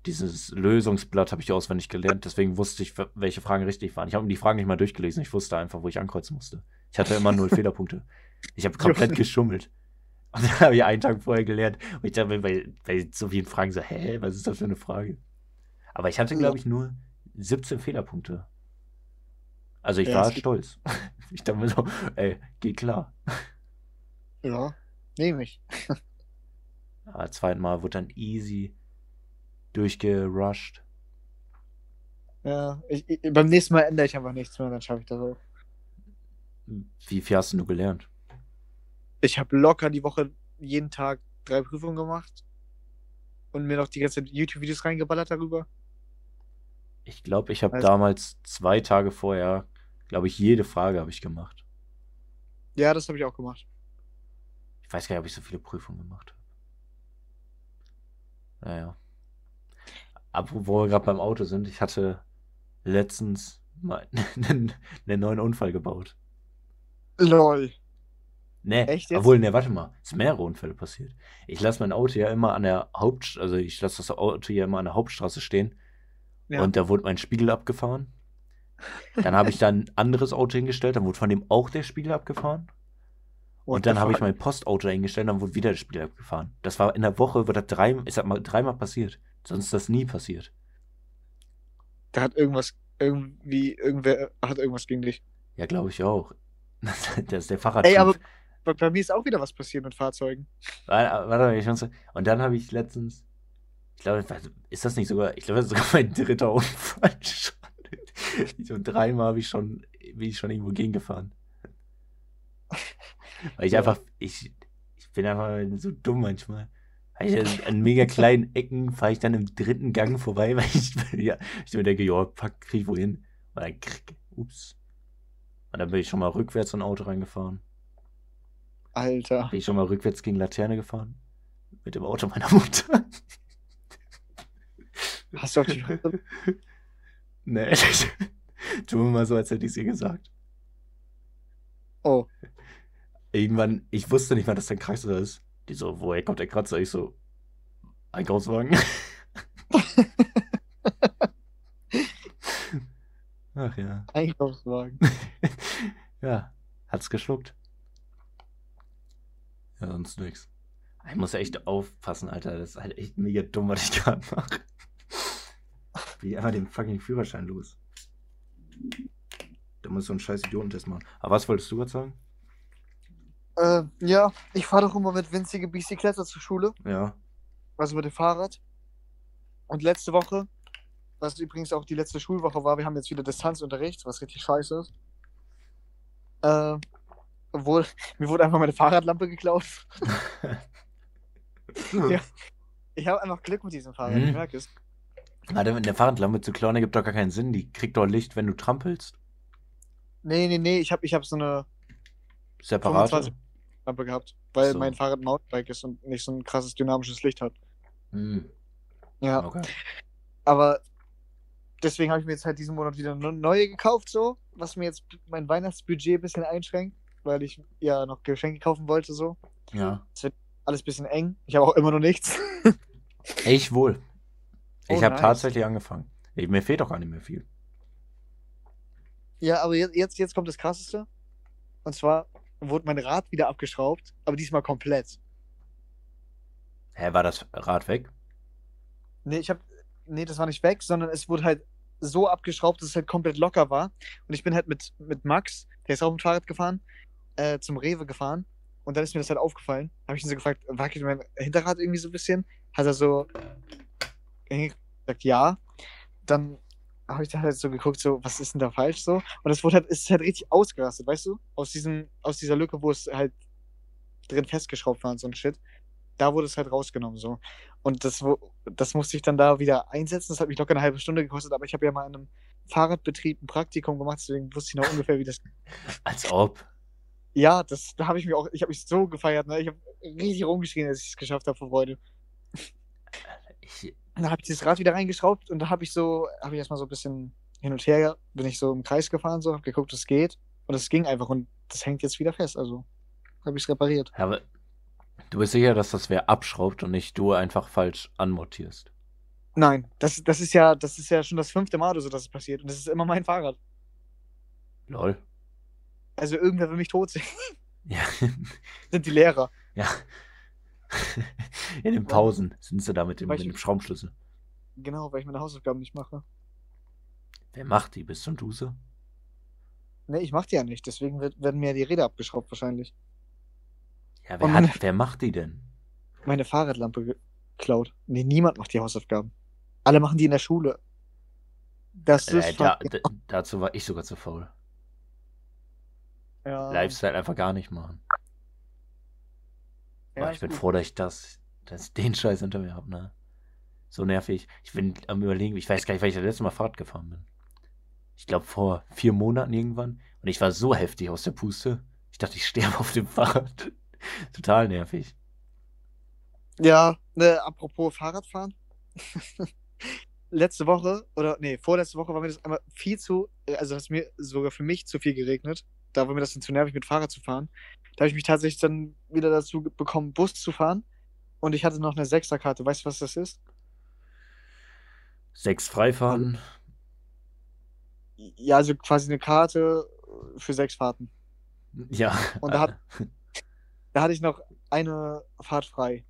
dieses Lösungsblatt habe ich auswendig gelernt. Deswegen wusste ich, welche Fragen richtig waren. Ich habe mir die Fragen nicht mal durchgelesen. Ich wusste einfach, wo ich ankreuzen musste. Ich hatte immer null Fehlerpunkte. Ich habe komplett geschummelt. Und dann habe ich einen Tag vorher gelernt. Und ich dachte mir bei, bei so vielen Fragen so, hä, was ist das für eine Frage? Aber ich hatte, glaube ich, nur 17 Fehlerpunkte. Also ich Ja, war stolz. Ich dachte mir so, ey, geht klar. Ja. Nehme ich. Aber zweiten Mal wurde dann easy durchgerusht. Ja. Ich, ich, beim nächsten Mal ändere ich einfach nichts mehr, dann schaffe ich das auch. Wie viel hast du gelernt? Ich habe locker die Woche jeden Tag drei Prüfungen gemacht und mir noch die ganze YouTube-Videos reingeballert darüber. Ich glaube, ich habe Also- damals zwei Tage vorher, glaube ich, jede Frage habe ich gemacht. Ja, das habe ich auch gemacht. Ich weiß gar nicht, ob ich so viele Prüfungen gemacht habe. Naja. Aber wo wir gerade beim Auto sind, ich hatte letztens mal einen, einen neuen Unfall gebaut. Lol. Nee, Echt jetzt? obwohl, ne, warte mal, es sind mehrere Unfälle passiert. Ich lasse mein Auto ja immer an der Haupt, also ich lasse das Auto ja immer an der Hauptstraße stehen Ja. und da wurde mein Spiegel abgefahren. Dann habe ich da ein anderes Auto hingestellt, dann wurde von dem auch der Spiegel abgefahren. What Und dann habe ich mein Postauto eingestellt, dann wurde wieder das Spiel abgefahren. Das war in der Woche, wird das drei, ist das mal dreimal passiert. Sonst ist das nie passiert. Da hat irgendwas, irgendwie, irgendwer hat irgendwas gegen dich. Ja, glaube ich auch. Das ist der Fahrrad. Ey, aber bei, bei mir ist auch wieder was passiert mit Fahrzeugen. Warte, warte mal, ich muss. Und dann habe ich letztens. Ich glaube, ist das nicht sogar. Ich glaube, das ist sogar mein dritter Unfall schon. So dreimal habe ich schon, bin ich schon irgendwo gegengefahren. Weil ich einfach, ich, ich bin einfach so dumm manchmal. Ich an mega kleinen Ecken fahre ich dann im dritten Gang vorbei, weil ich, ja, ich mir denke, ja, fuck, krieg ich wohin. Und dann krieg, ups. Und dann bin ich schon mal rückwärts in ein Auto reingefahren. Alter. Bin ich schon mal rückwärts gegen Laterne gefahren. Mit dem Auto meiner Mutter. Hast du auf die nee. Tu mir mal so, als hätte ich es ihr gesagt. Oh. Irgendwann, ich wusste nicht, wann das dein Kratzer ist. Die so, woher kommt der Kratzer? Ich so, Einkaufswagen. Ach ja. Einkaufswagen. ja, hat's geschluckt. Ja, sonst nix. Ich muss echt aufpassen, Alter. Das ist halt echt mega dumm, was ich gerade mache. Wie einfach den fucking Führerschein los. Da muss so ein scheiß Idiotentest machen. Aber was wolltest du gerade sagen? Äh, ja, ich fahre doch immer mit winzige Bicycletter zur Schule, Ja. also mit dem Fahrrad. Und letzte Woche, was übrigens auch die letzte Schulwoche war, wir haben jetzt wieder Distanzunterricht, was richtig scheiße ist. Äh, obwohl, mir wurde einfach meine Fahrradlampe geklaut. Ja. Ich habe einfach Glück mit diesem Fahrrad, Mhm. ich merke es. Warte, in der Fahrradlampe zu klauen, ergibt doch gar keinen Sinn. Die kriegt doch Licht, wenn du trampelst. Nee, nee, nee, ich habe ich hab so eine, Separate. 25. Lampe gehabt, weil So. mein Fahrrad ein Mountainbike ist und nicht so ein krasses dynamisches Licht hat. Hm, Ja, okay. aber deswegen habe ich mir jetzt halt diesen Monat wieder eine neue gekauft, so, was mir jetzt mein Weihnachtsbudget ein bisschen einschränkt, weil ich ja noch Geschenke kaufen wollte, so. Ja. Alles ein bisschen eng. Ich habe auch immer noch nichts. Ich wohl. Ich Oh, habe nice. tatsächlich angefangen. Ich, mir fehlt doch gar nicht mehr viel. Ja, aber jetzt, jetzt, jetzt kommt das Krasseste. Und zwar wurde mein Rad wieder abgeschraubt, aber diesmal komplett. Hä, war das Rad weg? Nee, ich hab. Nee, das war nicht weg, sondern es wurde halt so abgeschraubt, dass es halt komplett locker war. Und ich bin halt mit, mit Max, der ist auch mit dem Fahrrad gefahren, äh, zum Rewe gefahren. Und dann ist mir das halt aufgefallen. Habe ich ihn so gefragt, wackelt mein Hinterrad irgendwie so ein bisschen? Hat er so gesagt, ja. Dann habe ich da halt so geguckt, so, was ist denn da falsch so? Und es wurde halt, ist halt richtig ausgerastet, weißt du? Aus diesem, aus dieser Lücke, wo es halt drin festgeschraubt war und so ein Shit. Da wurde es halt rausgenommen so. Und das, das musste ich dann da wieder einsetzen. Das hat mich locker eine halbe Stunde gekostet, aber ich habe ja mal in einem Fahrradbetrieb ein Praktikum gemacht, deswegen wusste ich noch ungefähr, wie das. Als ob. Ja, das, da habe ich mir auch, ich habe mich so gefeiert, ne? Ich habe richtig rumgeschrien, als ich es geschafft habe vor Freude. Ich, Und dann habe ich dieses Rad wieder reingeschraubt und da habe ich so, habe ich erstmal so ein bisschen hin und her, bin ich so im Kreis gefahren, so, habe geguckt, es geht. Und es ging einfach und das hängt jetzt wieder fest. Also habe ich es repariert. aber du bist sicher, dass das wer abschraubt und nicht du einfach falsch anmontierst. Nein, das, das ist ja, das ist ja schon das fünfte Mal oder so, dass es passiert. Und das ist immer mein Fahrrad. Lol. Also irgendwer will mich tot sehen. Ja. Sind die Lehrer. ja. In den Pausen sind sie da mit dem, mit dem Schraubenschlüssel. Genau, weil ich meine Hausaufgaben nicht mache. Wer macht die? Bist du und Duse? Ne, ich mach die ja nicht. Deswegen wird, werden mir die Räder abgeschraubt wahrscheinlich. Ja, wer, meine- hat, wer macht die denn? Meine Fahrradlampe geklaut. Nee, niemand macht die Hausaufgaben. Alle machen die in der Schule. Das ist Äh, da, fucking- da, dazu war ich sogar zu faul. ja, Lifestyle einfach gar nicht machen. ja, ich ist bin gut. froh, dass ich das, dass ich den Scheiß hinter mir habe, ne? So nervig. Ich bin am überlegen, ich weiß gar nicht, weil ich das letzte Mal Fahrrad gefahren bin. Ich glaube vor vier Monaten irgendwann. Und ich war so heftig aus der Puste. Ich dachte, ich sterbe auf dem Fahrrad. Total nervig. Ja, ne, apropos Fahrradfahren. Letzte Woche, oder nee, vorletzte Woche war mir das einmal viel zu, äh, also das ist mir sogar für mich zu viel geregnet. Da war mir das dann zu nervig, mit Fahrrad zu fahren. Da habe ich mich tatsächlich dann wieder dazu bekommen, Bus zu fahren. Und ich hatte noch eine Sechserkarte. Weißt du, was das ist? Sechs Freifahren. Ja, also quasi eine Karte für sechs Fahrten. Ja. Und da hat- Da hatte ich noch eine Fahrt frei.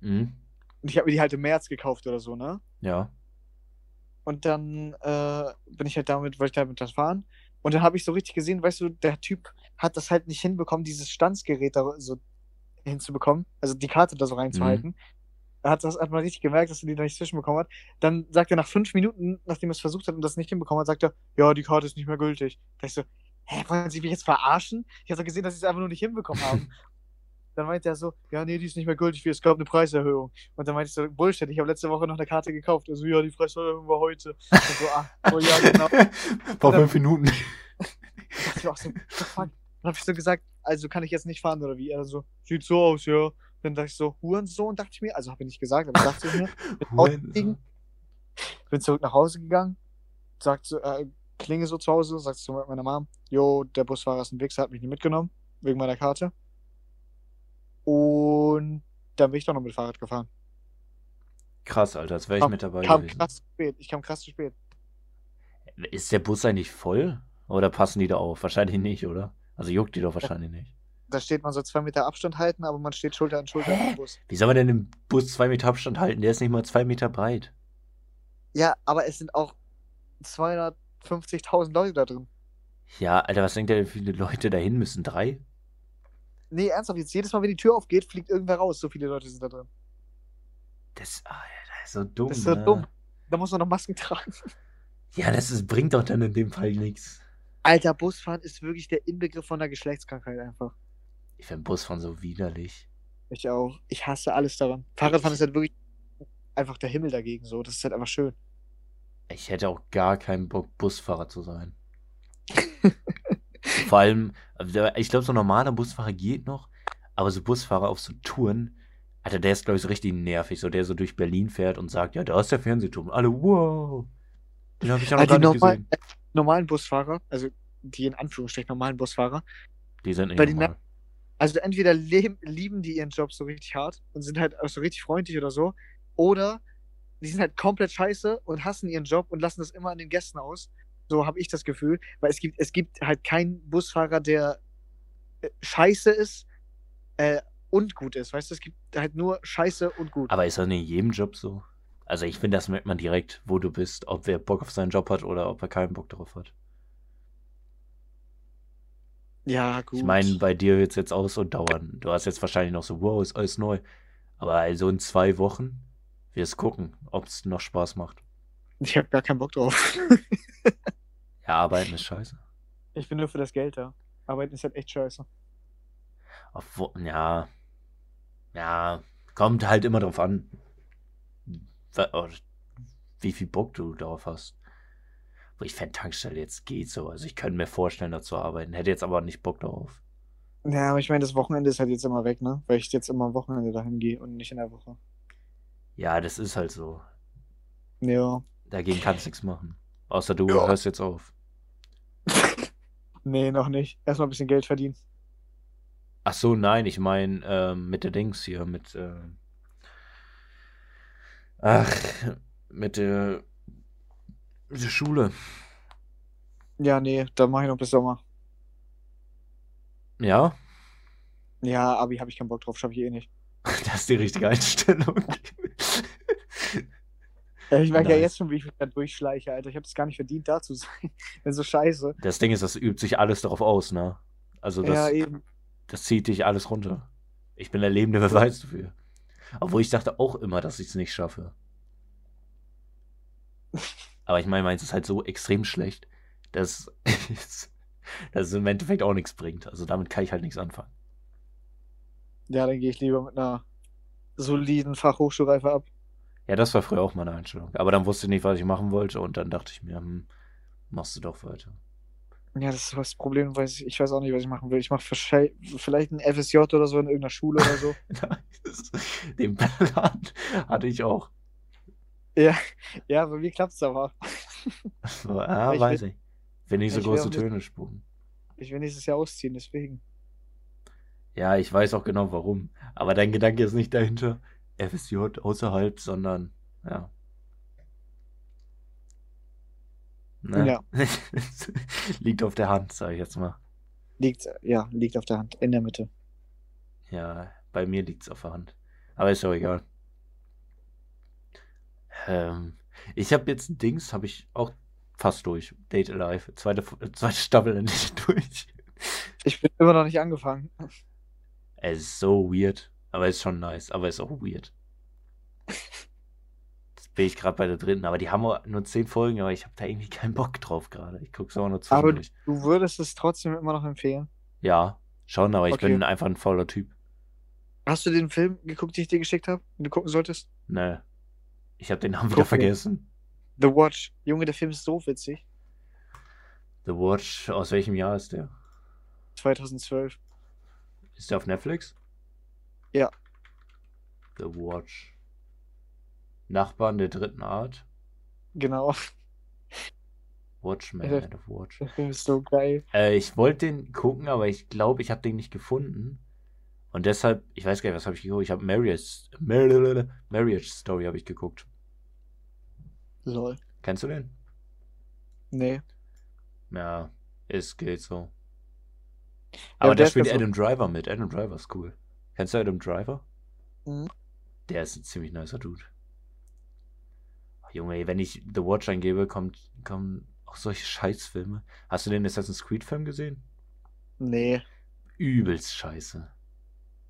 Mhm. Und ich habe mir die halt im März gekauft oder so, ne? Ja. Und dann äh, bin ich halt damit, wollte ich damit das fahren. Und dann habe ich so richtig gesehen, weißt du, der Typ hat das halt nicht hinbekommen, dieses Stanzgerät da so hinzubekommen, also die Karte da so reinzuhalten. Er hat das hat man richtig gemerkt, dass er die da nicht zwischenbekommen hat. Dann sagt er nach fünf Minuten, nachdem er es versucht hat und das nicht hinbekommen hat, sagt er, ja, die Karte ist nicht mehr gültig. Da ich so, hä, wollen Sie mich jetzt verarschen? Ich habe doch gesehen, dass sie es einfach nur nicht hinbekommen haben. dann meinte er so, ja, nee, die ist nicht mehr gültig, es gab eine Preiserhöhung. Und dann meinte ich so, Bullshit, ich habe letzte Woche noch eine Karte gekauft. Also, ja, die Preiserhöhung war heute. Und so, ach, oh ja, genau. Vor fünf Minuten. dachte ich auch so, fuck? Dann habe ich so gesagt, also kann ich jetzt nicht fahren oder wie? Er so, sieht so aus, ja. Dann dachte ich so, Hurensohn, dachte ich mir. Also habe ich nicht gesagt, aber dachte ich mir. Bin bin zurück nach Hause gegangen, sagt so, äh, klinge so zu Hause, sagt zu meiner Mom, jo, der Busfahrer ist ein Wichser, hat mich nicht mitgenommen, wegen meiner Karte. Und dann bin ich doch noch mit Fahrrad gefahren. Krass, Alter, als wäre ich Kam- mit dabei Kam gewesen. krass spät. Ich kam krass zu spät. Ist der Bus eigentlich voll? Oder passen die da auf? Wahrscheinlich nicht, oder? Also juckt die doch wahrscheinlich nicht. Da steht man so zwei Meter Abstand halten, aber man steht Schulter an Schulter Hä? im Bus. Wie soll man denn im Bus zwei Meter Abstand halten? Der ist nicht mal zwei Meter breit. Ja, aber es sind auch 250.000 Leute da drin. Ja, Alter, was denkt ihr, wie viele Leute dahin müssen? Drei? Nee, ernsthaft, jetzt jedes Mal, wenn die Tür aufgeht, fliegt irgendwer raus. So viele Leute sind da drin. Das, Alter, das ist so dumm. Das ist so ne? dumm. Da muss man noch Masken tragen. Ja, das ist, bringt doch dann in dem Fall nichts. Alter, Busfahren ist wirklich der Inbegriff von einer Geschlechtskrankheit einfach. Ich finde Busfahren so widerlich. Ich auch. Ich hasse alles daran. Fahrradfahren ist halt wirklich einfach der Himmel dagegen so. Das ist halt einfach schön. Ich hätte auch gar keinen Bock, Busfahrer zu sein. Vor allem, also, ich glaube, so ein normaler Busfahrer geht noch, Aber so Busfahrer auf so Touren, Alter, der ist, glaube ich, so richtig nervig. So, der so durch Berlin fährt und sagt, ja, da ist der Fernsehturm. Alle, wow. Den habe ich ja noch Ah, gar nicht normal, gesehen. äh, normalen Busfahrer, also die in Anführungsstrichen normalen Busfahrer, Die sind nicht bei den normal. also entweder leben, lieben die ihren Job so richtig hart und sind halt auch so richtig freundlich oder so, oder die sind halt komplett scheiße und hassen ihren Job und lassen das immer an den Gästen aus. So habe ich das Gefühl, weil es gibt, es gibt halt keinen Busfahrer, der äh, scheiße ist äh, und gut ist. Weißt du, es gibt halt nur scheiße und gut. Aber ist das nicht in jedem Job so? Also ich finde, das merkt man direkt, wo du bist, ob wer Bock auf seinen Job hat oder ob er keinen Bock darauf hat. ja, gut. Ich meine, bei dir wird es jetzt auch so dauern. Du hast jetzt wahrscheinlich noch so, wow, ist alles neu. Aber also in zwei Wochen wirst gucken, ob es noch Spaß macht. Ich habe gar keinen Bock drauf. Ja, arbeiten ist scheiße. ich bin nur für das Geld da. Arbeiten ist halt echt scheiße. Obwohl, ja, ja, kommt halt immer drauf an, wie viel Bock du darauf hast. Aber ich fände Tankstelle jetzt geht so. Also ich könnte mir vorstellen, da zu arbeiten. Hätte jetzt aber nicht Bock darauf. Ja, aber ich meine, das Wochenende ist halt jetzt immer weg, ne? Weil ich jetzt immer am Wochenende dahin gehe und nicht in der Woche. Ja, das ist halt so. Ja. Dagegen kannst du nichts machen. Außer du Ja. hörst jetzt auf. Nee, noch nicht. Erstmal ein bisschen Geld verdienen. Ach so, nein, ich meine ähm, mit der Dings hier, mit ähm, ach, mit der, mit der Schule. Ja, nee, da mache ich noch bis Sommer. Ja, Ja, Abi habe ich keinen Bock drauf, schaffe ich eh nicht. das ist die richtige Einstellung. Ja, ich merke ja Nice. jetzt schon, wie ich mich da durchschleiche, Alter. Ich habe das gar nicht verdient, da zu sein. Bin so scheiße. Das Ding ist, das übt sich alles darauf aus, ne? Also das, ja, eben. das zieht dich alles runter. Ich bin der lebende Beweis dafür. Obwohl ich dachte auch immer, dass ich es nicht schaffe. Aber ich meine, meins ist halt so extrem schlecht, dass, dass es im Endeffekt auch nichts bringt. Also damit kann ich halt nichts anfangen. Ja, dann gehe ich lieber mit einer soliden Fachhochschulreife ab. Ja, das war früher auch meine Einstellung. Aber dann wusste ich nicht, was ich machen wollte und dann dachte ich mir, hm, machst du doch weiter. Ja, das ist das Problem, weiß ich, ich weiß auch nicht, was ich machen will. Ich mache vielleicht ein FSJ oder so in irgendeiner Schule oder so. Den Plan hatte ich auch. ja, ja, bei mir klappt es aber. So, ah, Ich weiß will- ich. Will nicht so ich große Töne spucken. Ich will nächstes Jahr ausziehen, deswegen. Ja, ich weiß auch genau warum. Aber dein Gedanke ist nicht dahinter, FSJ außerhalb, sondern, ja. Ne? Ja. Liegt auf der Hand, sag ich jetzt mal. Liegt, ja, liegt auf der Hand, in der Mitte. Ja, bei mir liegt's auf der Hand. Aber ist auch egal. Ähm, ich habe jetzt Dings, habe ich auch fast durch. Date Alive. Zweite, zweite Staffel endlich durch. Ich bin immer noch nicht angefangen. Es ist so weird. Aber ist schon nice. Aber ist auch weird. Jetzt bin ich gerade bei der dritten. Aber die haben nur zehn Folgen, aber ich habe da irgendwie keinen Bock drauf gerade. Ich gucke es auch nur Aber zwischendurch. du würdest es trotzdem immer noch empfehlen. Ja, schon, aber ich Okay. bin einfach ein fauler Typ. Hast du den Film geguckt, den ich dir geschickt habe, den du gucken solltest? Ne. Ich habe den Namen Guck wieder vergessen. The Watch. Junge, der Film ist so witzig. The Watch, aus welchem Jahr ist der? 2012. Ist der auf Netflix? Ja. The Watch. Nachbarn der dritten Art. Genau. Watchman, Ja. Head of Watch. Der Film ist so geil. Äh, ich wollte den gucken, aber ich glaube, ich habe den nicht gefunden. Und deshalb, ich weiß gar nicht, was habe ich geguckt? Ich habe Marriage, Mar- Marriage Story habe ich geguckt. Lol. Kennst du den? Nee. Ja, es geht so. Ja, Aber der da spielt Adam Driver mit. Adam Driver ist cool. Kennst du Adam Driver? Mhm. Der ist ein ziemlich nicer Dude. Ach, Junge, wenn ich The Watch eingebe, kommt, kommen auch solche Scheißfilme. Hast du den Assassin's Creed-Film gesehen? Nee. Übelst scheiße.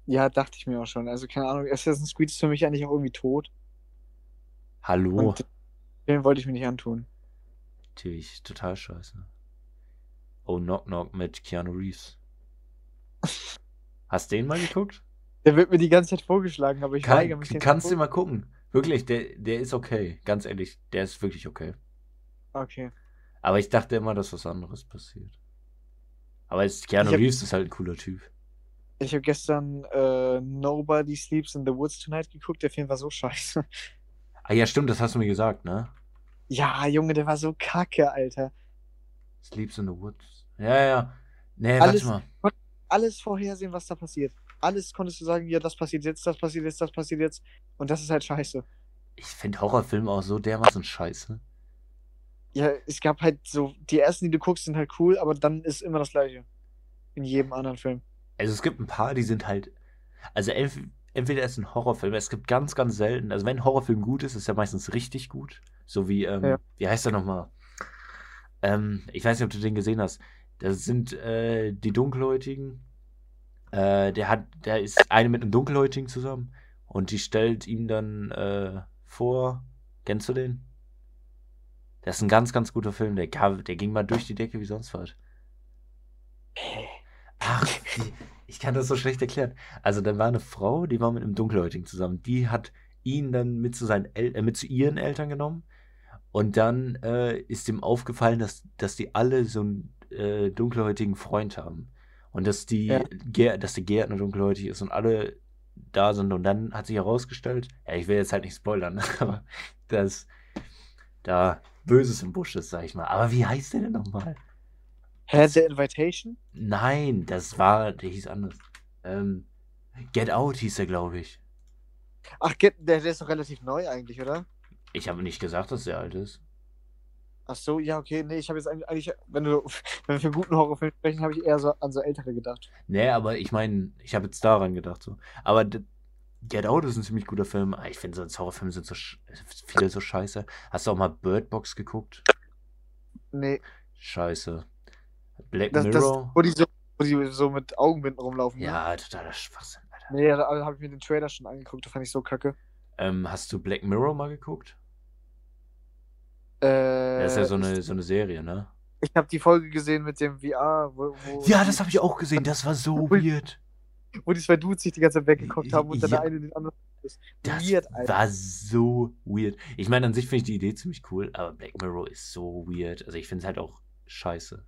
Ja, dachte ich mir auch schon. Also, keine Ahnung, Assassin's Creed ist für mich eigentlich auch irgendwie tot. Hallo? Und den wollte ich mir nicht antun. Natürlich, total scheiße. Oh, Knock Knock mit Keanu Reeves. Hast du den mal geguckt? Der wird mir die ganze Zeit vorgeschlagen, aber ich Kann, weigere mich. kannst du mal gucken. Wirklich, der, der ist okay. Ganz ehrlich, der ist wirklich okay. Okay. Aber ich dachte immer, dass was anderes passiert. Aber jetzt, Keanu hab- Reeves ist halt ein cooler Typ. Ich habe gestern äh, Nobody Sleeps in the Woods Tonight geguckt. Der Film war so scheiße. Ah ja, stimmt, das hast du mir gesagt, ne? Ja, Junge, der war so kacke, Alter. Sleeps in the Woods. Ja, ja. Nee, Alles- warte mal. Alles vorhersehen, was da passiert. Alles konntest du sagen, ja, das passiert jetzt, das passiert jetzt, das passiert jetzt. Und das ist halt scheiße. Ich finde Horrorfilme auch so dermaßen scheiße. Ja, es gab halt so, die ersten, die du guckst, sind halt cool, aber dann ist immer das gleiche. In jedem anderen Film. Also es gibt ein paar, die sind halt. Also entweder ist ein Horrorfilm, es gibt ganz, ganz selten. Also wenn ein Horrorfilm gut ist, ist er meistens richtig gut. So wie, ähm, Ja. wie heißt der nochmal? Ähm, ich weiß nicht, ob du den gesehen hast. Das sind äh, die Dunkelhäutigen. Äh, der hat, der ist eine mit einem Dunkelhäutigen zusammen und die stellt ihm dann äh, vor. Kennst du den? Das ist ein ganz, ganz guter Film. Der, der ging mal durch die Decke wie sonst was. Ach, die, ich kann das so schlecht erklären. Also, da war eine Frau, die war mit einem Dunkelhäutigen zusammen. Die hat ihn dann mit zu, seinen El äh, mit zu ihren Eltern genommen. Und dann äh, ist ihm aufgefallen, dass, dass die alle so einen äh, dunkelhäutigen Freund haben. Und dass, die, Ja. Dass der Gärtner dunkelhäutig ist und alle da sind. Und dann hat sich herausgestellt, ja, ich will jetzt halt nicht spoilern, aber dass da Böses im Busch ist, sag ich mal. Aber wie heißt der denn nochmal? Hä, The Invitation? Nein, das war, der hieß anders. Ähm, Get Out hieß er, glaube ich. Ach, Get, der, der ist doch relativ neu eigentlich, oder? Ich habe nicht gesagt, dass der alt ist. Ach so, ja, okay. Nee, ich habe jetzt eigentlich, wenn, du, wenn wir für einen guten Horrorfilm sprechen, habe ich eher so an so ältere gedacht. Nee, aber ich meine, ich habe jetzt daran gedacht so. Aber Get Out ist ein ziemlich guter Film. Ah, Ich finde, so Horrorfilme sind so viele so scheiße. Hast du auch mal Bird Box geguckt? Nee, Scheiße. Black das, das, Mirror? wo, die so, wo die so mit Augenbinden rumlaufen. Ne? ja, totaler Schwachsinn, Alter. Nee, da habe ich mir den Trailer schon angeguckt, da fand ich so kacke. Ähm, hast du Black Mirror mal geguckt? Äh, Das ist ja so eine, so eine Serie, ne? Ich habe die Folge gesehen mit dem VR, wo, wo, Ja, das habe ich auch gesehen. Das war so weird. wo die zwei Dudes sich die ganze Zeit weggeguckt haben und dann Ja. der eine den anderen. ist. Das Weird, Alter. war so weird. Ich meine, an sich finde ich die Idee ziemlich cool, aber Black Mirror ist so weird. Also ich finde es halt auch scheiße.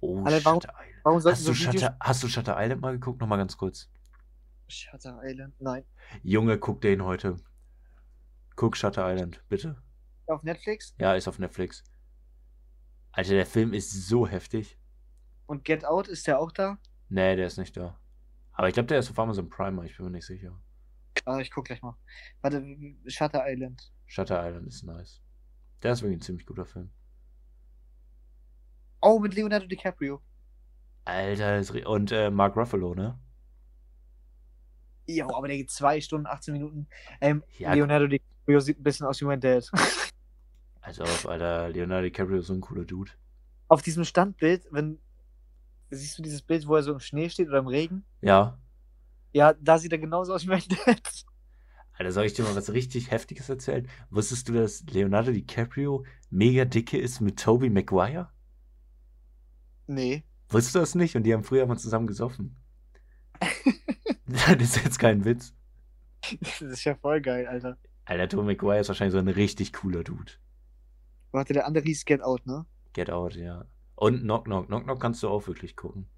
Oh, Alter, warum- Shutter Island. Warum Hast du, Videos... Shutter, hast du Shutter Island mal geguckt? Nochmal ganz kurz. Shutter Island? Nein. Junge, guck den heute. Guck Shutter Island, bitte. Auf Netflix? Ja, ist auf Netflix. Alter, der Film ist so heftig. Und Get Out, ist der auch da? Nee, der ist nicht da. Aber ich glaube, der ist auf Amazon Prime, ich bin mir nicht sicher. Ah, ich guck gleich mal. Warte, Shutter Island. Shutter Island ist nice. Der ist wirklich ein ziemlich guter Film. Oh, mit Leonardo DiCaprio. Alter, und äh, Mark Ruffalo, ne? Ja, aber der geht 2 Stunden, 18 Minuten. Ähm, Ja, Leonardo DiCaprio sieht ein bisschen aus wie mein Dad. Also, Alter, Leonardo DiCaprio ist so ein cooler Dude. Auf diesem Standbild, wenn. Siehst du dieses Bild, wo er so im Schnee steht oder im Regen? Ja. Ja, da sieht er genauso aus wie mein Dad. Alter, soll ich dir mal was richtig Heftiges erzählen? Wusstest du, dass Leonardo DiCaprio mega dicke ist mit Tobey Maguire? Nee. Wusstest du das nicht? Und die haben früher mal zusammen gesoffen. das ist jetzt kein Witz. Das ist ja voll geil, Alter. Alter, Tobey Maguire ist wahrscheinlich so ein richtig cooler Dude. Warte, der andere hieß Get Out, ne? Get Out, ja. Und Knock Knock. Knock Knock kannst du auch wirklich gucken.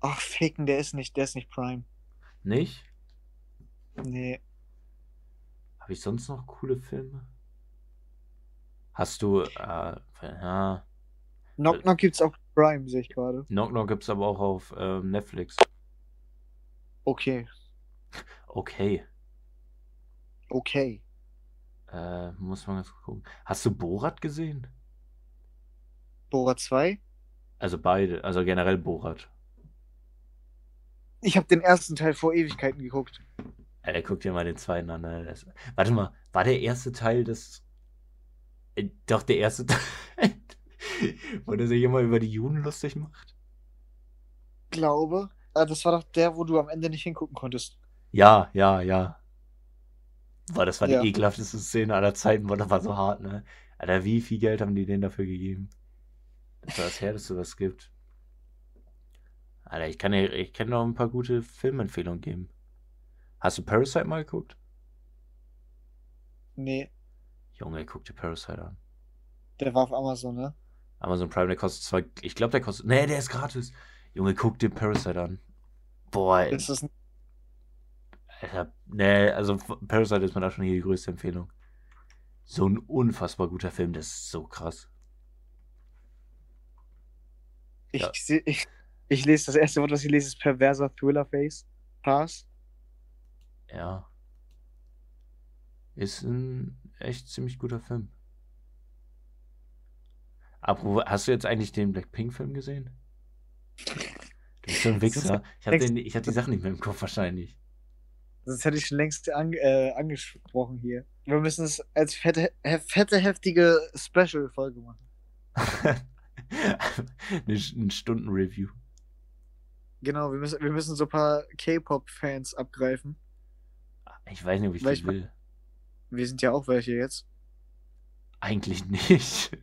Ach, ficken, der ist nicht, der ist nicht Prime. Nicht? Nee. Habe ich sonst noch coole Filme? Hast du, äh, ja, Knock Knock gibt's auch Prime, sehe ich gerade. Knock Knock gibt's aber auch auf ähm, Netflix. Okay. Okay, Okay. Äh, muss man ganz gucken. Hast du Borat gesehen? Borat 2? Also beide, also generell Borat. Ich habe den ersten Teil vor Ewigkeiten geguckt. Alter, guck dir mal den zweiten an. Das, warte mal, war der erste Teil des. Äh, doch, der erste Teil, wo der sich immer über die Juden lustig macht? Glaube. Ah, das war doch der, wo du am Ende nicht hingucken konntest. Ja, ja, ja. Boah, das war die Ja. ekelhafteste Szene aller Zeiten, boah, das war so hart, ne? Alter, wie viel Geld haben die denen dafür gegeben? Das war das Härteste, was es gibt. Alter, ich kann dir, ich kann noch ein paar gute Filmempfehlungen geben. Hast du Parasite mal geguckt? Nee, Junge, guck dir Parasite an. der war auf Amazon, ne? Amazon Prime, der kostet zwar, ich glaube, der kostet, nee, der ist gratis. Junge, guck dir Parasite an. Boah, Ist das ein Alter, nee, also Parasite ist mir da schon hier die größte Empfehlung. So ein unfassbar guter Film, das ist so krass. Ich, Ja. ich, ich lese das erste Wort, was ich lese, ist perverser Thriller-Face. Pass. Ja. Ist ein echt ziemlich guter Film. Apropos, hast du jetzt eigentlich den Blackpink-Film gesehen? Du bist so ein Wichser. Ich den, ich hab die Sachen nicht mehr im Kopf wahrscheinlich. Das hätte ich schon längst an, äh, angesprochen hier. Wir müssen es als fette, fette heftige Special-Folge machen. eine, ein Stunden-Review. Genau, wir müssen, wir müssen so ein paar K-Pop-Fans abgreifen. Ich weiß nicht, ob ich Weil ich- will. Wir sind ja auch welche jetzt. Eigentlich nicht.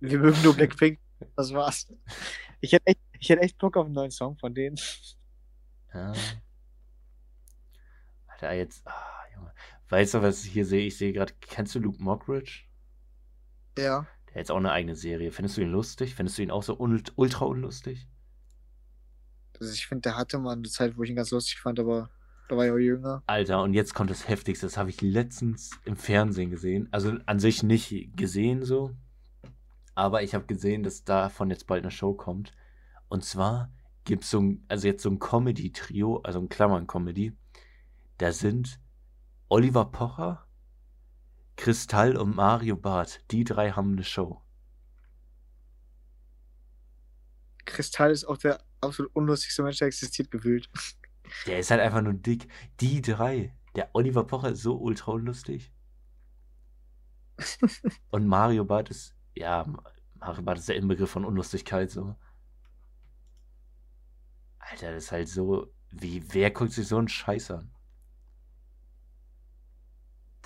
Wir mögen nur Blackpink. Das war's. Ich hätte echt, ich hätte echt Bock auf einen neuen Song von denen. Ja. Alter, jetzt. Ah, Junge. Weißt du, was ich hier sehe? Ich sehe gerade, kennst du Luke Mockridge? Ja. Der hat jetzt auch eine eigene Serie. Findest du ihn lustig? Findest du ihn auch so un ultra unlustig? Also ich finde, der hatte mal eine Zeit, wo ich ihn ganz lustig fand, aber da war ich auch jünger. Alter, und jetzt kommt das Heftigste. Das habe ich letztens im Fernsehen gesehen. Also an sich nicht gesehen so. Aber ich habe gesehen, dass davon jetzt bald eine Show kommt. Und zwar gibt es so ein, also jetzt so ein Comedy-Trio, also ein Klammern-Comedy. Da sind Oliver Pocher, Kristall und Mario Barth. Die drei haben eine Show. Kristall ist auch der absolut unlustigste Mensch, der existiert, gefühlt. Der ist halt einfach nur dick. Die drei. Der Oliver Pocher ist so ultra unlustig. Und Mario Barth ist, ja, Mario Barth ist der Inbegriff von Unlustigkeit, so. Alter, das ist halt so, wie, wer guckt sich so einen Scheiß an?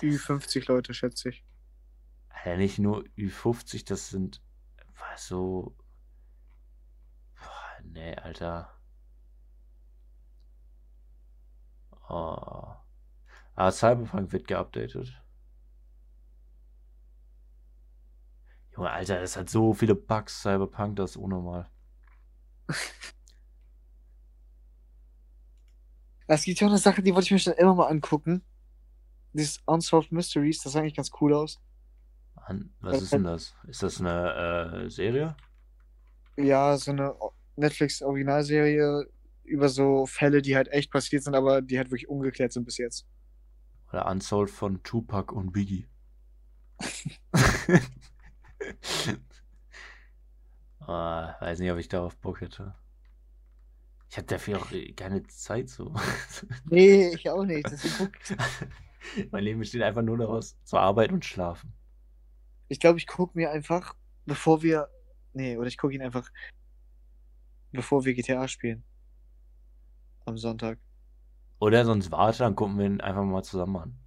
Ü 50 Leute, schätze ich. Alter, nicht nur Ü50, das sind, was so, boah, nee, Alter. Oh. Ah, Cyberpunk wird geupdatet. Junge, Alter, das hat so viele Bugs, Cyberpunk, das ist unnormal. Es gibt ja auch eine Sache, die wollte ich mir schon immer mal angucken. Dieses Unsolved Mysteries, das sah eigentlich ganz cool aus. Was ist denn das? Ist das eine äh, Serie? Ja, so eine Netflix-Originalserie über so Fälle, die halt echt passiert sind, aber die halt wirklich ungeklärt sind bis jetzt. Oder Unsolved von Tupac und Biggie? Ah, weiß nicht, ob ich darauf Bock hätte. Ich habe dafür auch äh, keine Zeit so. Nee, ich auch nicht. Deswegen guck mein Leben besteht einfach nur daraus, zur Arbeit und schlafen. Ich glaube, ich gucke mir einfach, bevor wir. Nee, oder ich gucke ihn einfach, bevor wir GTA spielen. Am Sonntag. Oder sonst warte, dann gucken wir ihn einfach mal zusammen an.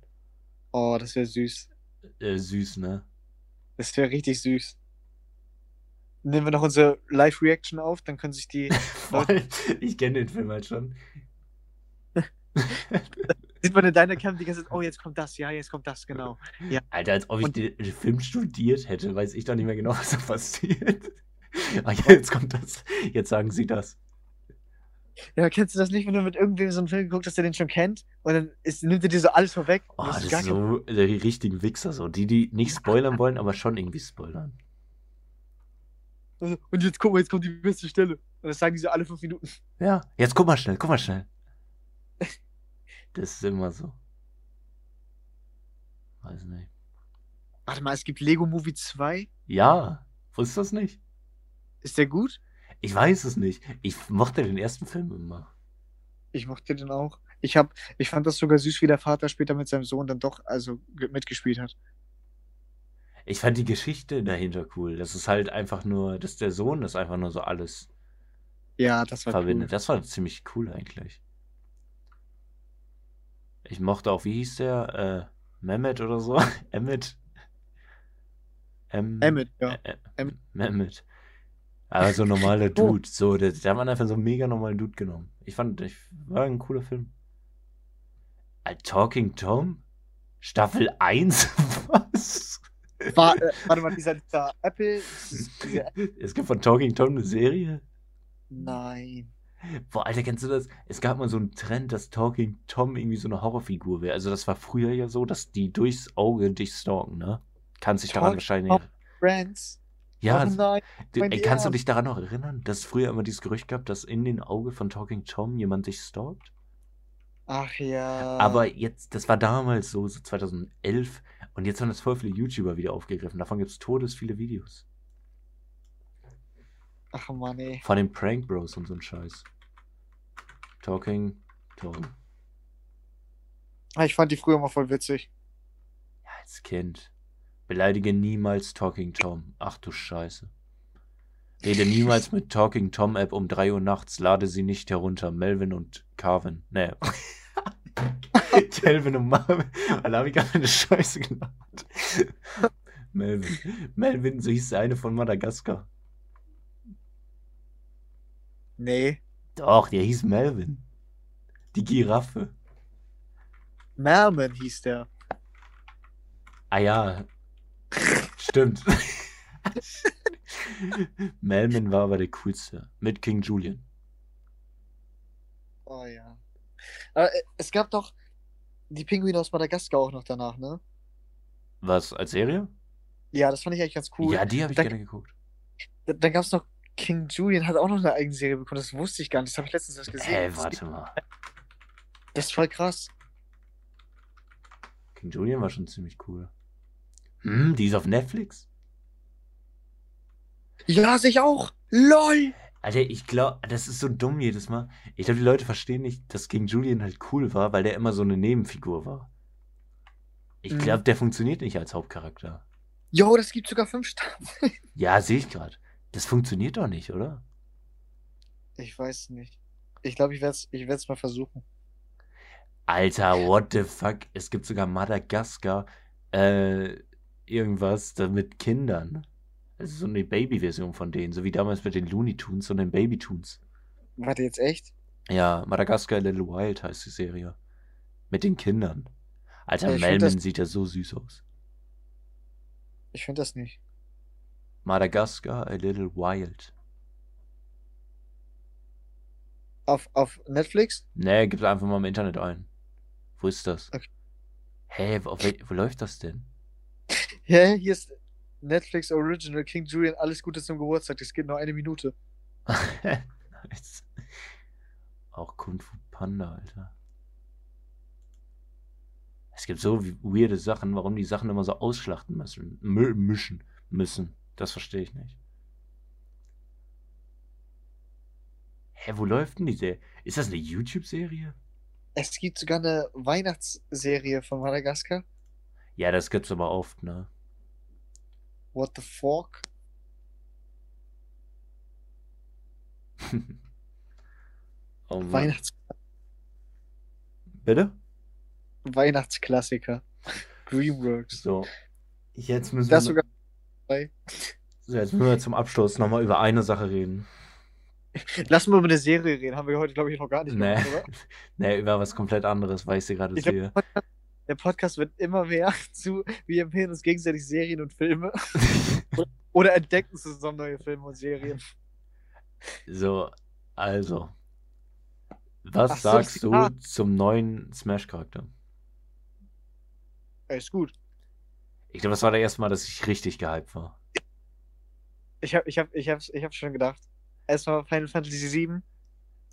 Oh, das wäre süß. Äh, süß, ne? Das wäre richtig süß. Nehmen wir noch unsere Live-Reaction auf, dann können sich die. Ich kenne den Film halt schon. Sieht man in deiner Cam die ganze Zeit, oh, jetzt kommt das, ja, jetzt kommt das, genau. Alter, als ob ich Und- den Film studiert hätte, weiß ich doch nicht mehr genau, was da passiert. Ah, ja, jetzt kommt das. Jetzt sagen sie das. Ja, kennst du das nicht, wenn du mit irgendwem so einen Film geguckt hast, der den schon kennt? Und dann ist, nimmt er dir so alles vorweg? Oh, das ist so die richtigen Wichser, so. Die, die nicht spoilern wollen, aber schon irgendwie spoilern. Also, Und jetzt guck mal, jetzt kommt die beste Stelle. Und das sagen die so alle fünf Minuten. Ja, jetzt guck mal schnell, guck mal schnell. Das ist immer so. Weiß nicht. Warte mal, es gibt Lego Movie 2. Ja, wusstest du das nicht? Ist der gut? Ich weiß es nicht. Ich mochte den ersten Film immer. Ich mochte den auch. Ich hab, ich fand das sogar süß, wie der Vater später mit seinem Sohn dann doch also ge- mitgespielt hat. Ich fand die Geschichte dahinter cool. Das ist halt einfach nur, dass der Sohn das einfach nur so alles Ja, das war verbindet. cool. Das war ziemlich cool eigentlich. Ich mochte auch, wie hieß der? Äh, Mehmet oder so? Emmet? Em Emmett, ja. Ä- Ä- Em- Mehmet. Aber so normaler Oh. Dude. So, der, der hat man einfach so einen mega normalen Dude genommen. Ich fand, ich, war ein cooler Film. Äh, Talking Tom? Staffel 1? Was? War, äh, warte mal, dieser, dieser Apple. Es gibt von Talking Tom eine Serie? nein. Boah, Alter, kennst du das? Es gab mal so einen Trend, dass Talking Tom irgendwie so eine Horrorfigur wäre. Also das war früher ja so, dass die durchs Auge dich stalken, ne? Kannst dich daran wahrscheinlich. Tom Friends. Ja, oh nein. ey, kannst du dich daran noch erinnern, dass es früher immer dieses Gerücht gab, dass in den Augen von Talking Tom jemand dich stalkt? Ach ja. Aber jetzt, das war damals so, so 2011 und jetzt haben das voll viele YouTuber wieder aufgegriffen. Davon gibt es todes viele Videos. Ach Mann, ey. Von den Prank Bros und so ein Scheiß. Talking Tom. Ah, Ich fand die früher mal voll witzig. Ja, als Kind. Beleidige niemals Talking Tom. Ach du Scheiße. Rede niemals mit Talking Tom App um 3 Uhr nachts. Lade sie nicht herunter. Melvin und Carvin. Nee. Calvin und Marvin. Da habe ich gerade eine Scheiße gemacht. Melvin. Melvin, so hieß der eine von Madagaskar. Nee. Doch, der hieß Melvin. Die Giraffe. Merman hieß der. Ah ja. Stimmt. Melvin war aber der coolste. Mit King Julian. Oh ja. Aber äh, es gab doch die Pinguine aus Madagaskar auch noch danach, ne? Was, als Serie? Ja, das fand ich eigentlich ganz cool. Ja, die habe ich Da- gerne geguckt. Dann, dann gab es noch King Julian, hat auch noch eine eigene Serie bekommen. Das wusste ich gar nicht. Das habe ich letztens erst gesehen. Hä, Das- warte mal. Das ist voll krass. King Julian war schon ziemlich cool. Hm, die ist auf Netflix? Ja, sehe ich auch. LOL. Alter, ich glaube, das ist so dumm jedes Mal. Ich glaube, die Leute verstehen nicht, dass King Julian halt cool war, weil der immer so eine Nebenfigur war. Ich Mhm. glaube, der funktioniert nicht als Hauptcharakter. Jo, das gibt sogar fünf Staffeln. Ja, sehe ich gerade. Das funktioniert doch nicht, oder? Ich weiß nicht. Ich glaube, ich werde es ich werd's mal versuchen. Alter, what the fuck? Es gibt sogar Madagaskar, äh, irgendwas mit Kindern. Es ist so eine Baby-Version von denen, so wie damals mit den Looney Tunes und den Baby Tunes. Warte, jetzt echt? Ja, Madagaskar Little Wild heißt die Serie. Mit den Kindern. Alter, Ja, das- sieht ja so süß aus. Ich finde das nicht. Madagaskar a Little Wild. Auf, auf Netflix? Nee, gib einfach mal im Internet ein. Wo ist das? Okay. Hä, wo, wo, wo läuft das denn? Ja, hier ist Netflix Original King Julian. Alles Gute zum Geburtstag. Das geht nur eine Minute. nice. Auch Kung Fu Panda, Alter. Es gibt so weirde Sachen, warum die Sachen immer so ausschlachten müssen. Mü mischen müssen. Das verstehe ich nicht. Hä, wo läuft denn die Serie? Ist das eine YouTube-Serie? Es gibt sogar eine Weihnachtsserie von Madagaskar. Ja, das gibt's aber oft, ne? What the fuck? oh Mann. Weihnachts Bitte? Weihnachtsklassiker. Dreamworks. So. Jetzt müssen Das wir, sogar bei. so, jetzt müssen wir zum Abschluss nochmal über eine Sache reden. Lass mal über eine Serie reden. Haben wir heute, glaube ich, noch gar nicht Nee. gemacht, oder? Nee, über was komplett anderes, weil ich sie gerade Ich sehe. der, Podcast- der Podcast wird immer mehr zu, wir empfehlen uns gegenseitig Serien und Filme. Oder entdecken zusammen neue Filme und Serien. so, also. Was Ach so, sagst du ah. zum neuen Smash-Charakter? Ey, ist gut. Ich glaube, das war das erste Mal, dass ich richtig gehypt war. Ich habe ich hab, ich hab, ich hab schon gedacht. Erstmal Final Fantasy VII.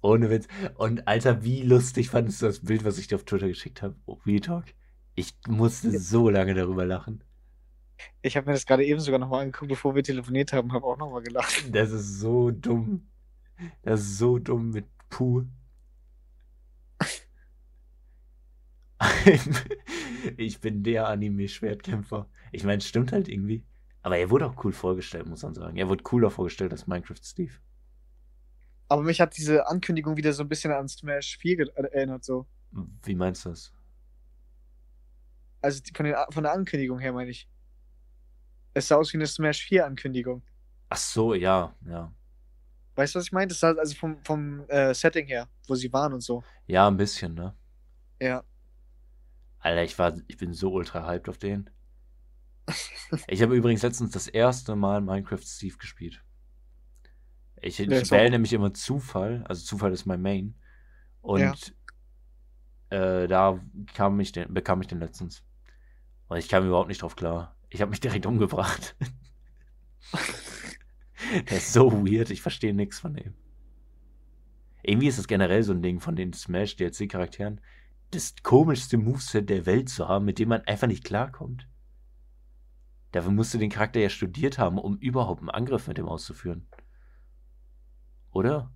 Ohne Witz. Und Alter, wie lustig fandest du das Bild, was ich dir auf Twitter geschickt habe? Oh, Real Talk. Ich musste so lange darüber lachen. Ich habe mir das gerade eben sogar nochmal angeguckt, bevor wir telefoniert haben, habe auch nochmal gelacht. Das ist so dumm. Das ist so dumm mit Puh. ich bin der Anime-Schwertkämpfer. Ich meine, es stimmt halt irgendwie. Aber er wurde auch cool vorgestellt, muss man sagen. Er wurde cooler vorgestellt als Minecraft Steve. Aber mich hat diese Ankündigung wieder so ein bisschen an Smash 4 ge- äh, erinnert, so. Wie meinst du das? Also von, den, von der Ankündigung her, meine ich. Es sah aus wie eine Smash 4 Ankündigung. Ach so, ja, ja. Weißt du, was ich meine? Das sah also vom, vom äh, Setting her, wo sie waren und so. Ja, ein bisschen, ne? Ja. Alter, ich war, ich bin so ultra hyped auf den. Ich habe übrigens letztens das erste Mal Minecraft Steve gespielt. Ich, Ja, ich wähle nämlich immer Zufall, also Zufall ist mein Main. Und äh, da kam ich den, bekam ich den letztens. Und ich kam überhaupt nicht drauf klar. Ich habe mich direkt umgebracht. Der ist so weird, ich verstehe nichts von dem. Irgendwie ist es generell so ein Ding von den Smash DLC-Charakteren, das komischste Moveset der Welt zu haben, mit dem man einfach nicht klarkommt. Dafür musst du den Charakter ja studiert haben, um überhaupt einen Angriff mit dem auszuführen. Oder?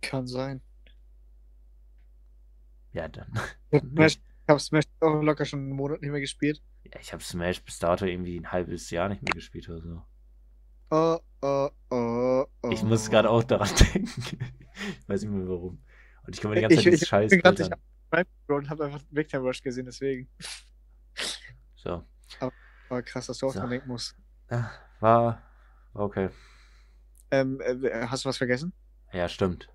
Kann sein. Ja, dann. Smash, ich habe Smash auch locker schon einen Monat nicht mehr gespielt. Ja, ich habe Smash bis dato irgendwie ein halbes Jahr nicht mehr gespielt oder so. Oh, oh, oh, oh. Ich muss gerade auch daran denken. ich weiß nicht mehr warum. Und ich kann mir die ganze Ich, Zeit ich, dieses scheiß bin gerade und habe einfach Time Rush gesehen, deswegen. So. Aber krass, dass du auch So. dran denken musst. Ja, war, okay. Ähm, äh, hast du was vergessen? Ja, stimmt.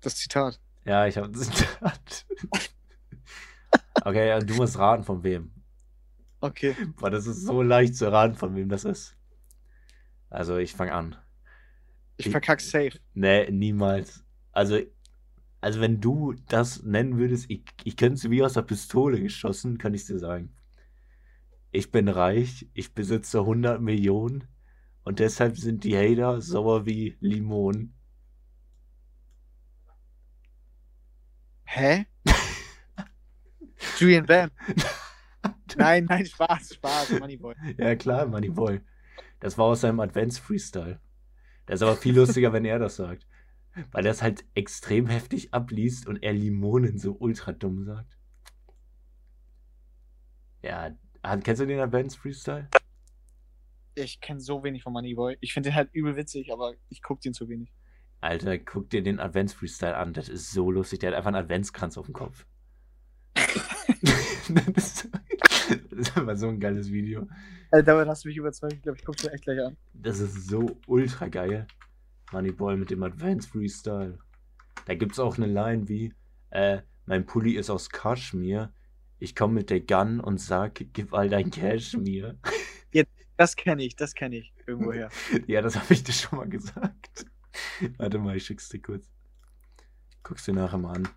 Das Zitat. Ja, ich habe ein Zitat. okay, ja, du musst raten, von wem. Okay. Weil das ist so leicht zu erraten, von wem das ist. Also, ich fange an. Ich Ich- verkack safe. Nee, niemals. Also, also wenn du das nennen würdest, ich, ich könnte es wie aus der Pistole geschossen, kann ich dir sagen. Ich bin reich, ich besitze 100 Millionen und deshalb sind die Hater sauer wie Limonen. Hä? Julian Bam. Nein, nein, Spaß, Spaß, Moneyboy. Ja klar, Moneyboy. Das war aus seinem Advents-Freestyle. Das ist aber viel lustiger, wenn er das sagt. Weil er es halt extrem heftig abliest und er Limonen so ultra dumm sagt. Ja, kennst du den Advents-Freestyle? Ich kenne so wenig von Moneyboy. Ich finde den halt übel witzig, aber ich gucke den zu wenig. Alter, guck dir den Advents-Freestyle an. Das ist so lustig. Der hat einfach einen Adventskranz auf dem Kopf. das, ist, einfach so ein geiles Video. Alter, damit hast du mich überzeugt. Ich glaube, ich gucke dir echt gleich an. Das ist so ultra geil. Moneyboy mit dem Advents-Freestyle. Da gibt's auch eine Line wie, äh, mein Pulli ist aus Kaschmir. Ich komme mit der Gun und sag, gib all dein Cash mir. Das kenne ich, das kenne ich irgendwoher. ja, das habe ich dir schon mal gesagt. Warte mal, ich schick's dir kurz. Guck's dir nachher mal an.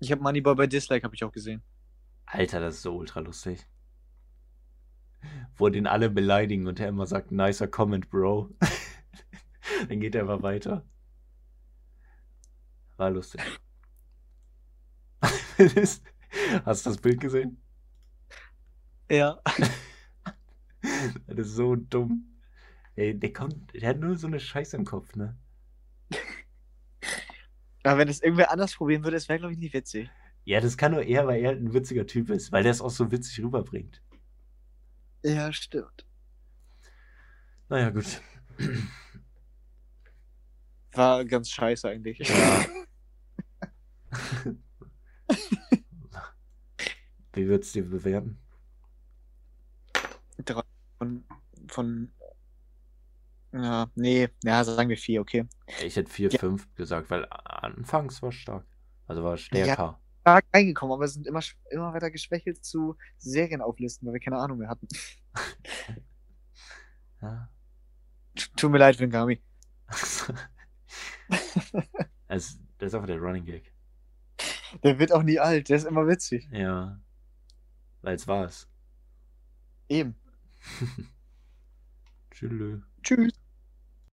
Ich habe Moneyboy bei Dislike, habe ich auch gesehen. Alter, das ist so ultra lustig. Wo den alle beleidigen und er immer sagt, nicer comment, Bro. Dann geht er einfach weiter. War lustig. Hast du das Bild gesehen? Ja. Das ist so dumm. Ey, der kommt, der hat nur so eine Scheiße im Kopf, ne? Aber wenn das irgendwer anders probieren würde, das wäre, glaube ich, nicht witzig. Ja, das kann nur er, weil er ein witziger Typ ist, weil der es auch so witzig rüberbringt. Ja, stimmt. Naja, gut. War ganz scheiße eigentlich. Ja. Wie würdest du dir bewerten? Drei von, von. Ja, nee, ja, sagen wir vier, okay. Ich hätte 4, Ja. 5 gesagt, weil anfangs war stark. Also war stärker. Stark reingekommen, aber sind immer, immer weiter geschwächelt zu Serienauflisten, weil wir keine Ahnung mehr hatten. Ja. Tut mir leid, Wingami. also, das ist einfach der Running Gag. Der wird auch nie alt, der ist immer witzig. Ja. Weil es war's. Eben. Tschüss. Tschüss.